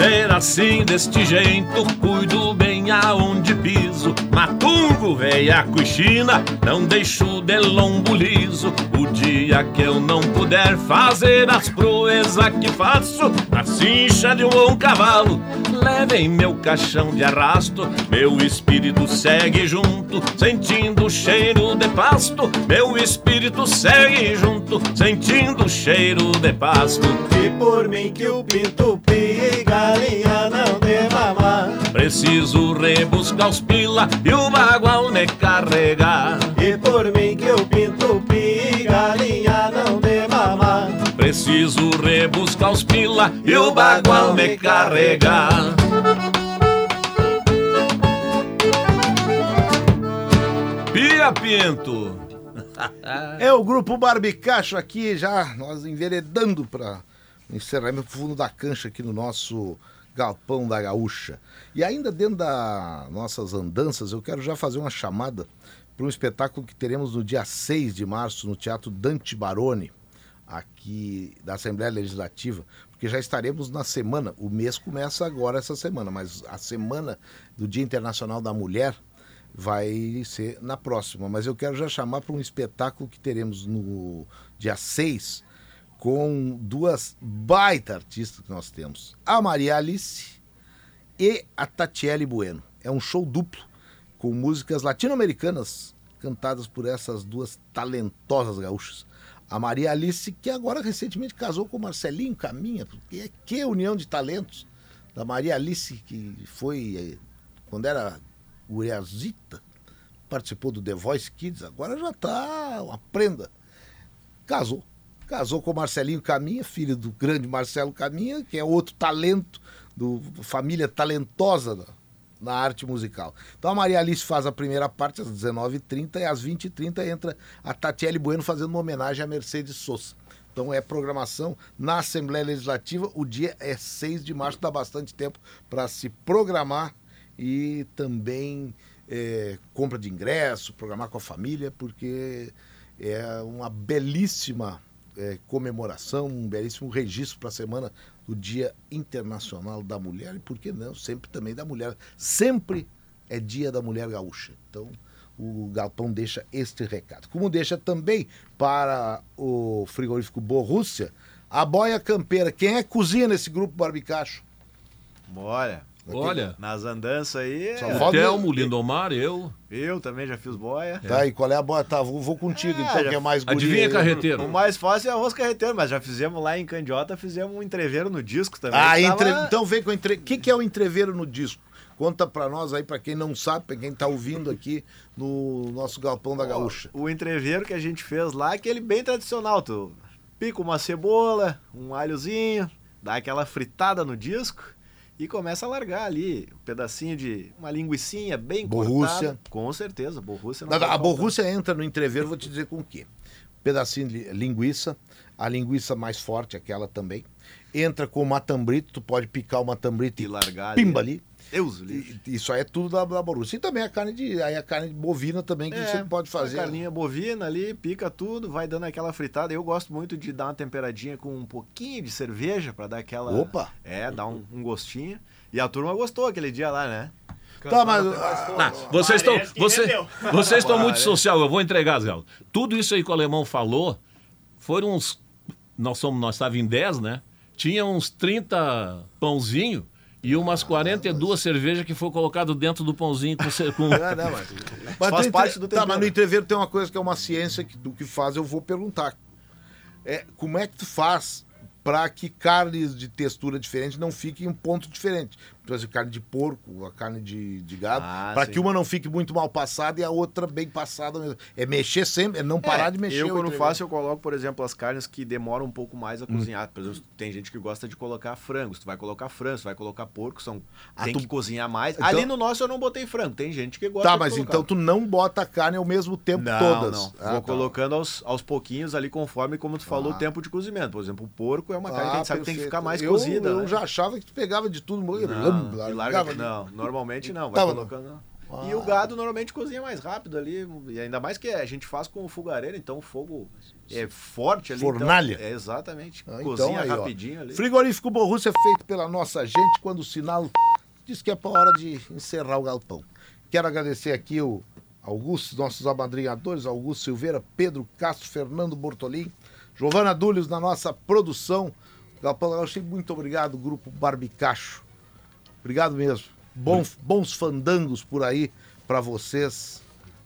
Ser assim, deste jeito, cuido bem aonde piso. Matungo, veiaco e china, não deixo de lombo liso. O dia que eu não puder fazer as proezas que faço, na cincha de um bom cavalo, levem meu caixão de arrasto. Meu espírito segue junto, sentindo o cheiro de pasto. Meu espírito segue junto, sentindo o cheiro de pasto. E por mim que eu pinto pi, galinha não de mamar. Preciso rebuscar os pila e o bagual me carregar. E por mim que eu pinto pi, galinha não de mamar. Preciso rebuscar os pila e o bagual me carregar. Pia Pinto. É o grupo Barbicacho aqui, já nós enveredando para encerramento fundo da cancha aqui no nosso Galpão da Gaúcha. E ainda dentro das nossas andanças, eu quero já fazer uma chamada para um espetáculo que teremos no dia 6 de março no Teatro Dante Baroni, aqui da Assembleia Legislativa, porque já estaremos na semana, o mês começa agora essa semana, mas a semana do Dia Internacional da Mulher vai ser na próxima. Mas eu quero já chamar para um espetáculo que teremos no dia 6 com duas baita artistas que nós temos. A Maria Alice e a Tatiele Bueno. É um show duplo com músicas latino-americanas cantadas por essas duas talentosas gaúchas. A Maria Alice, que agora recentemente casou com o Marcelinho Caminha, porque que união de talentos da Maria Alice, que foi, eh, quando era guriazita, participou do The Voice Kids, agora já está uma prenda. Casou. Casou com o Marcelinho Caminha, filho do grande Marcelo Caminha, que é outro talento, do família talentosa da, na arte musical. Então a Maria Alice faz a primeira parte às 19h30 e às 20h30 entra a Tatiele Bueno fazendo uma homenagem a Mercedes Sosa. Então é programação na Assembleia Legislativa. O dia é 6 de março, dá bastante tempo para se programar e também é, compra de ingresso, programar com a família, porque é uma belíssima é, comemoração, um belíssimo registro para a semana do Dia Internacional da Mulher e, por que não, sempre também da mulher. Sempre é Dia da Mulher Gaúcha. Então, o Galpão deixa este recado. Como deixa também para o frigorífico Borrússia, a boia campeira. Quem é que cozinha nesse grupo Barbicacho? Bora. Olha. Nas andanças aí. Só é- falta- Telmo, Lindomar, eu. Eu também já fiz boia. Tá, e qual é a boia? Tá, vou, vou contigo, É, então, já- que é mais guri Adivinha, aí. carreteiro? O mais fácil é arroz carreteiro, mas já fizemos lá em Candiota, fizemos um entreveiro no disco também. Ah, entre... tava- então vem com o entre... O que, que é o entreveiro no disco? Conta pra nós aí, pra quem não sabe, pra quem tá ouvindo aqui no nosso Galpão da Gaúcha. O entreveiro que a gente fez lá, aquele bem tradicional. Tu pica uma cebola, um alhozinho, dá aquela fritada no disco e começa a largar ali um pedacinho de uma linguiçinha bem Borrússia. cortada. Com certeza, borrússia não A, borrússia entra no entreveiro, vou te dizer com o quê? Pedacinho de linguiça, a linguiça mais forte, aquela também. Entra com o matambrito, tu pode picar o matambrito e, E largar ali. pimba ali. Deus livre. E- Isso aí é tudo da, da Borussia. E também a carne de. Aí a carne bovina também que você pode fazer. A carninha bovina ali, pica tudo, vai dando aquela fritada. Eu gosto muito de dar uma temperadinha com um pouquinho de cerveja pra dar aquela. Opa! É, dar um, um gostinho. E a turma gostou aquele dia lá, né? Tá, mas. Ah, vocês estão você, vocês estão muito Parece. social, eu vou entregar, Zé. Tudo isso aí que o alemão falou, foram uns. Nós somos, nós estávamos em 10, né? Tinha uns 30 pãozinho e umas 42 cervejas que foi colocado dentro do pãozinho com, com, Ah, não, mas, mas Faz tem- parte do Tá, mas tempero. no entreveiro tem uma coisa que é uma ciência que, do que faz, eu vou perguntar. É, como é que tu faz para que carnes de textura diferente não fiquem em um ponto diferente? Exemplo, carne de porco, a carne de, de gado, Ah, para que uma não fique muito mal passada e a outra bem passada mesmo. É mexer sempre, é não parar de mexer. Eu, quando entreveiro. faço, eu coloco, por exemplo, as carnes que demoram um pouco mais a Hum. cozinhar. Por exemplo, tem gente que gosta de colocar frango. Se tu vai colocar frango, se tu vai colocar porco, são... Ah, tem tu- que cozinhar mais. Então- Ali no nosso eu não botei frango. Tem gente que gosta Tá, mas colocar. então tu não bota a carne ao mesmo tempo Não, todas. não. Ah, Vou tá. colocando aos, aos pouquinhos ali, conforme, como tu falou, Ah. o tempo de cozimento. Por exemplo, o porco é uma carne que a gente sabe que tem que ficar mais eu, cozida. Eu né? já achava que tu pegava de tudo. Não, largava larga, não, normalmente não. Vai colocando. Ah. E o gado normalmente cozinha mais rápido ali. E ainda mais que a gente faz com o fogareiro, então o fogo é forte ali. então- Fornalha. é, exatamente. Ah, cozinha aí, ó. rapidinho ali. Frigorífico Borrússia é feito pela nossa gente quando o sinal diz que é para hora de encerrar o galpão. Quero agradecer aqui o Augusto, nossos amadrinhadores, Augusto Silveira, Pedro Castro, Fernando Bortolim, Giovana Dúlios na nossa produção. Galpão, achei muito obrigado, grupo Barbicacho. Obrigado mesmo. Bons, bons fandangos por aí para vocês,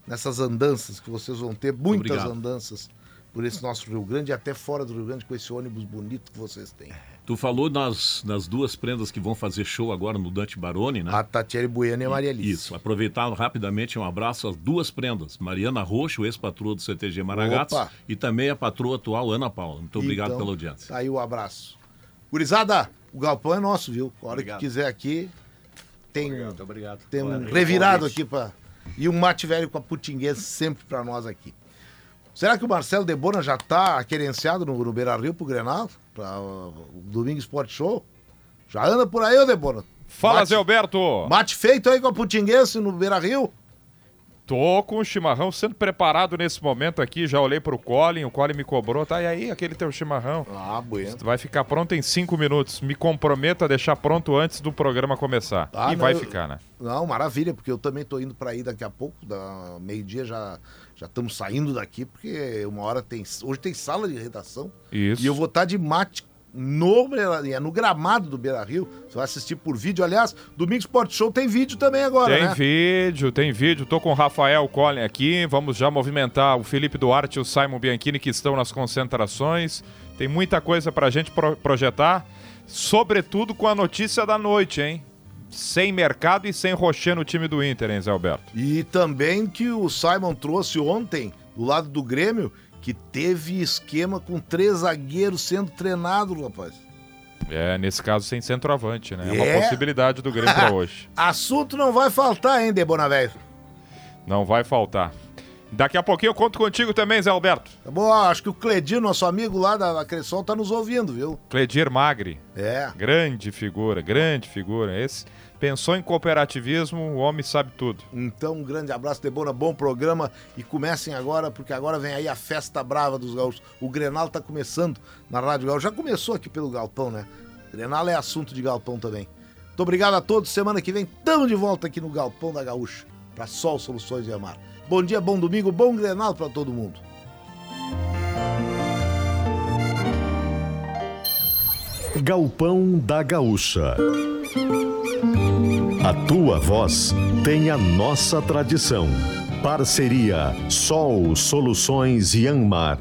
nessas andanças que vocês vão ter, muitas Obrigado. andanças por esse nosso Rio Grande e até fora do Rio Grande com esse ônibus bonito que vocês têm. Tu falou nas, nas duas prendas que vão fazer show agora no Dante Baroni, né? A Tatiele Bueno e a Maria Alice. Isso, aproveitar rapidamente um abraço às duas prendas, Mariana Roxo, ex-patroa do CTG Maragatos, Opa. e também a patroa atual Ana Paula. Muito obrigado Então, pela audiência. Tá aí o abraço. Gurizada, o galpão é nosso, viu? A hora Obrigado. que quiser aqui, tem, Muito obrigado. tem um Obrigado. revirado aqui para E um mate velho com a putinguesa sempre para nós aqui. Será que o Marcelo Debona já tá querenciado no, no Beira Rio pro Grenal? Para o Domingo Sport Show? Já anda por aí, ô Debona? Fala, Mate- Zé Alberto! Mate feito aí com a putinguense no Beira Rio? Tô com o chimarrão sendo preparado nesse momento aqui. Já olhei pro Colin, o Colin me cobrou. Tá, e aí, aquele teu chimarrão? Ah, bueno. Vai ficar pronto em cinco minutos. Me comprometo a deixar pronto antes do programa começar. Ah, e não, vai eu- ficar, né? Não, maravilha, porque eu também tô indo para aí daqui a pouco, da meio-dia já já estamos saindo daqui, porque uma hora tem hoje tem sala de redação Isso. e eu vou estar de mate no é no gramado do Beira Rio. Você vai assistir por vídeo, aliás, Domingo Sport Show tem vídeo também agora, Tem né? vídeo, tem vídeo. Tô com o Rafael Collin aqui. Vamos já movimentar o Felipe Duarte e o Simon Bianchini que estão nas concentrações. Tem muita coisa pra gente pro- projetar. Sobretudo com a notícia da noite, hein? Sem mercado e sem Rocher no time do Inter, hein, Zé Alberto? E também que o Simon trouxe ontem, do lado do Grêmio, que teve esquema com três zagueiros sendo treinados, rapaz. É, nesse caso sem centroavante, né? É uma É. possibilidade do Grêmio pra hoje. Assunto não vai faltar, hein, Debona Velho? Não vai faltar. Daqui a pouquinho eu conto contigo também, Zé Alberto. Tá bom, acho que o Cledir, nosso amigo lá da, Cressol, tá nos ouvindo, viu? Cledir Magri. É. Grande figura, grande figura. Esse pensou em cooperativismo, o homem sabe tudo. Então, um grande abraço, Debona, bom programa. E comecem agora, porque agora vem aí a festa brava dos gaúchos. O Grenal tá começando na Rádio Gaúcho. Já começou aqui pelo Galpão, né? Grenal é assunto de Galpão também. Muito obrigado a todos. Semana que vem estamos de volta aqui no Galpão da Gaúcha. Para Sol Soluções de Amar. Bom dia, bom domingo, bom Grenal para todo mundo. Galpão da Gaúcha. A tua voz tem a nossa tradição. Parceria Sol Soluções Yanmar.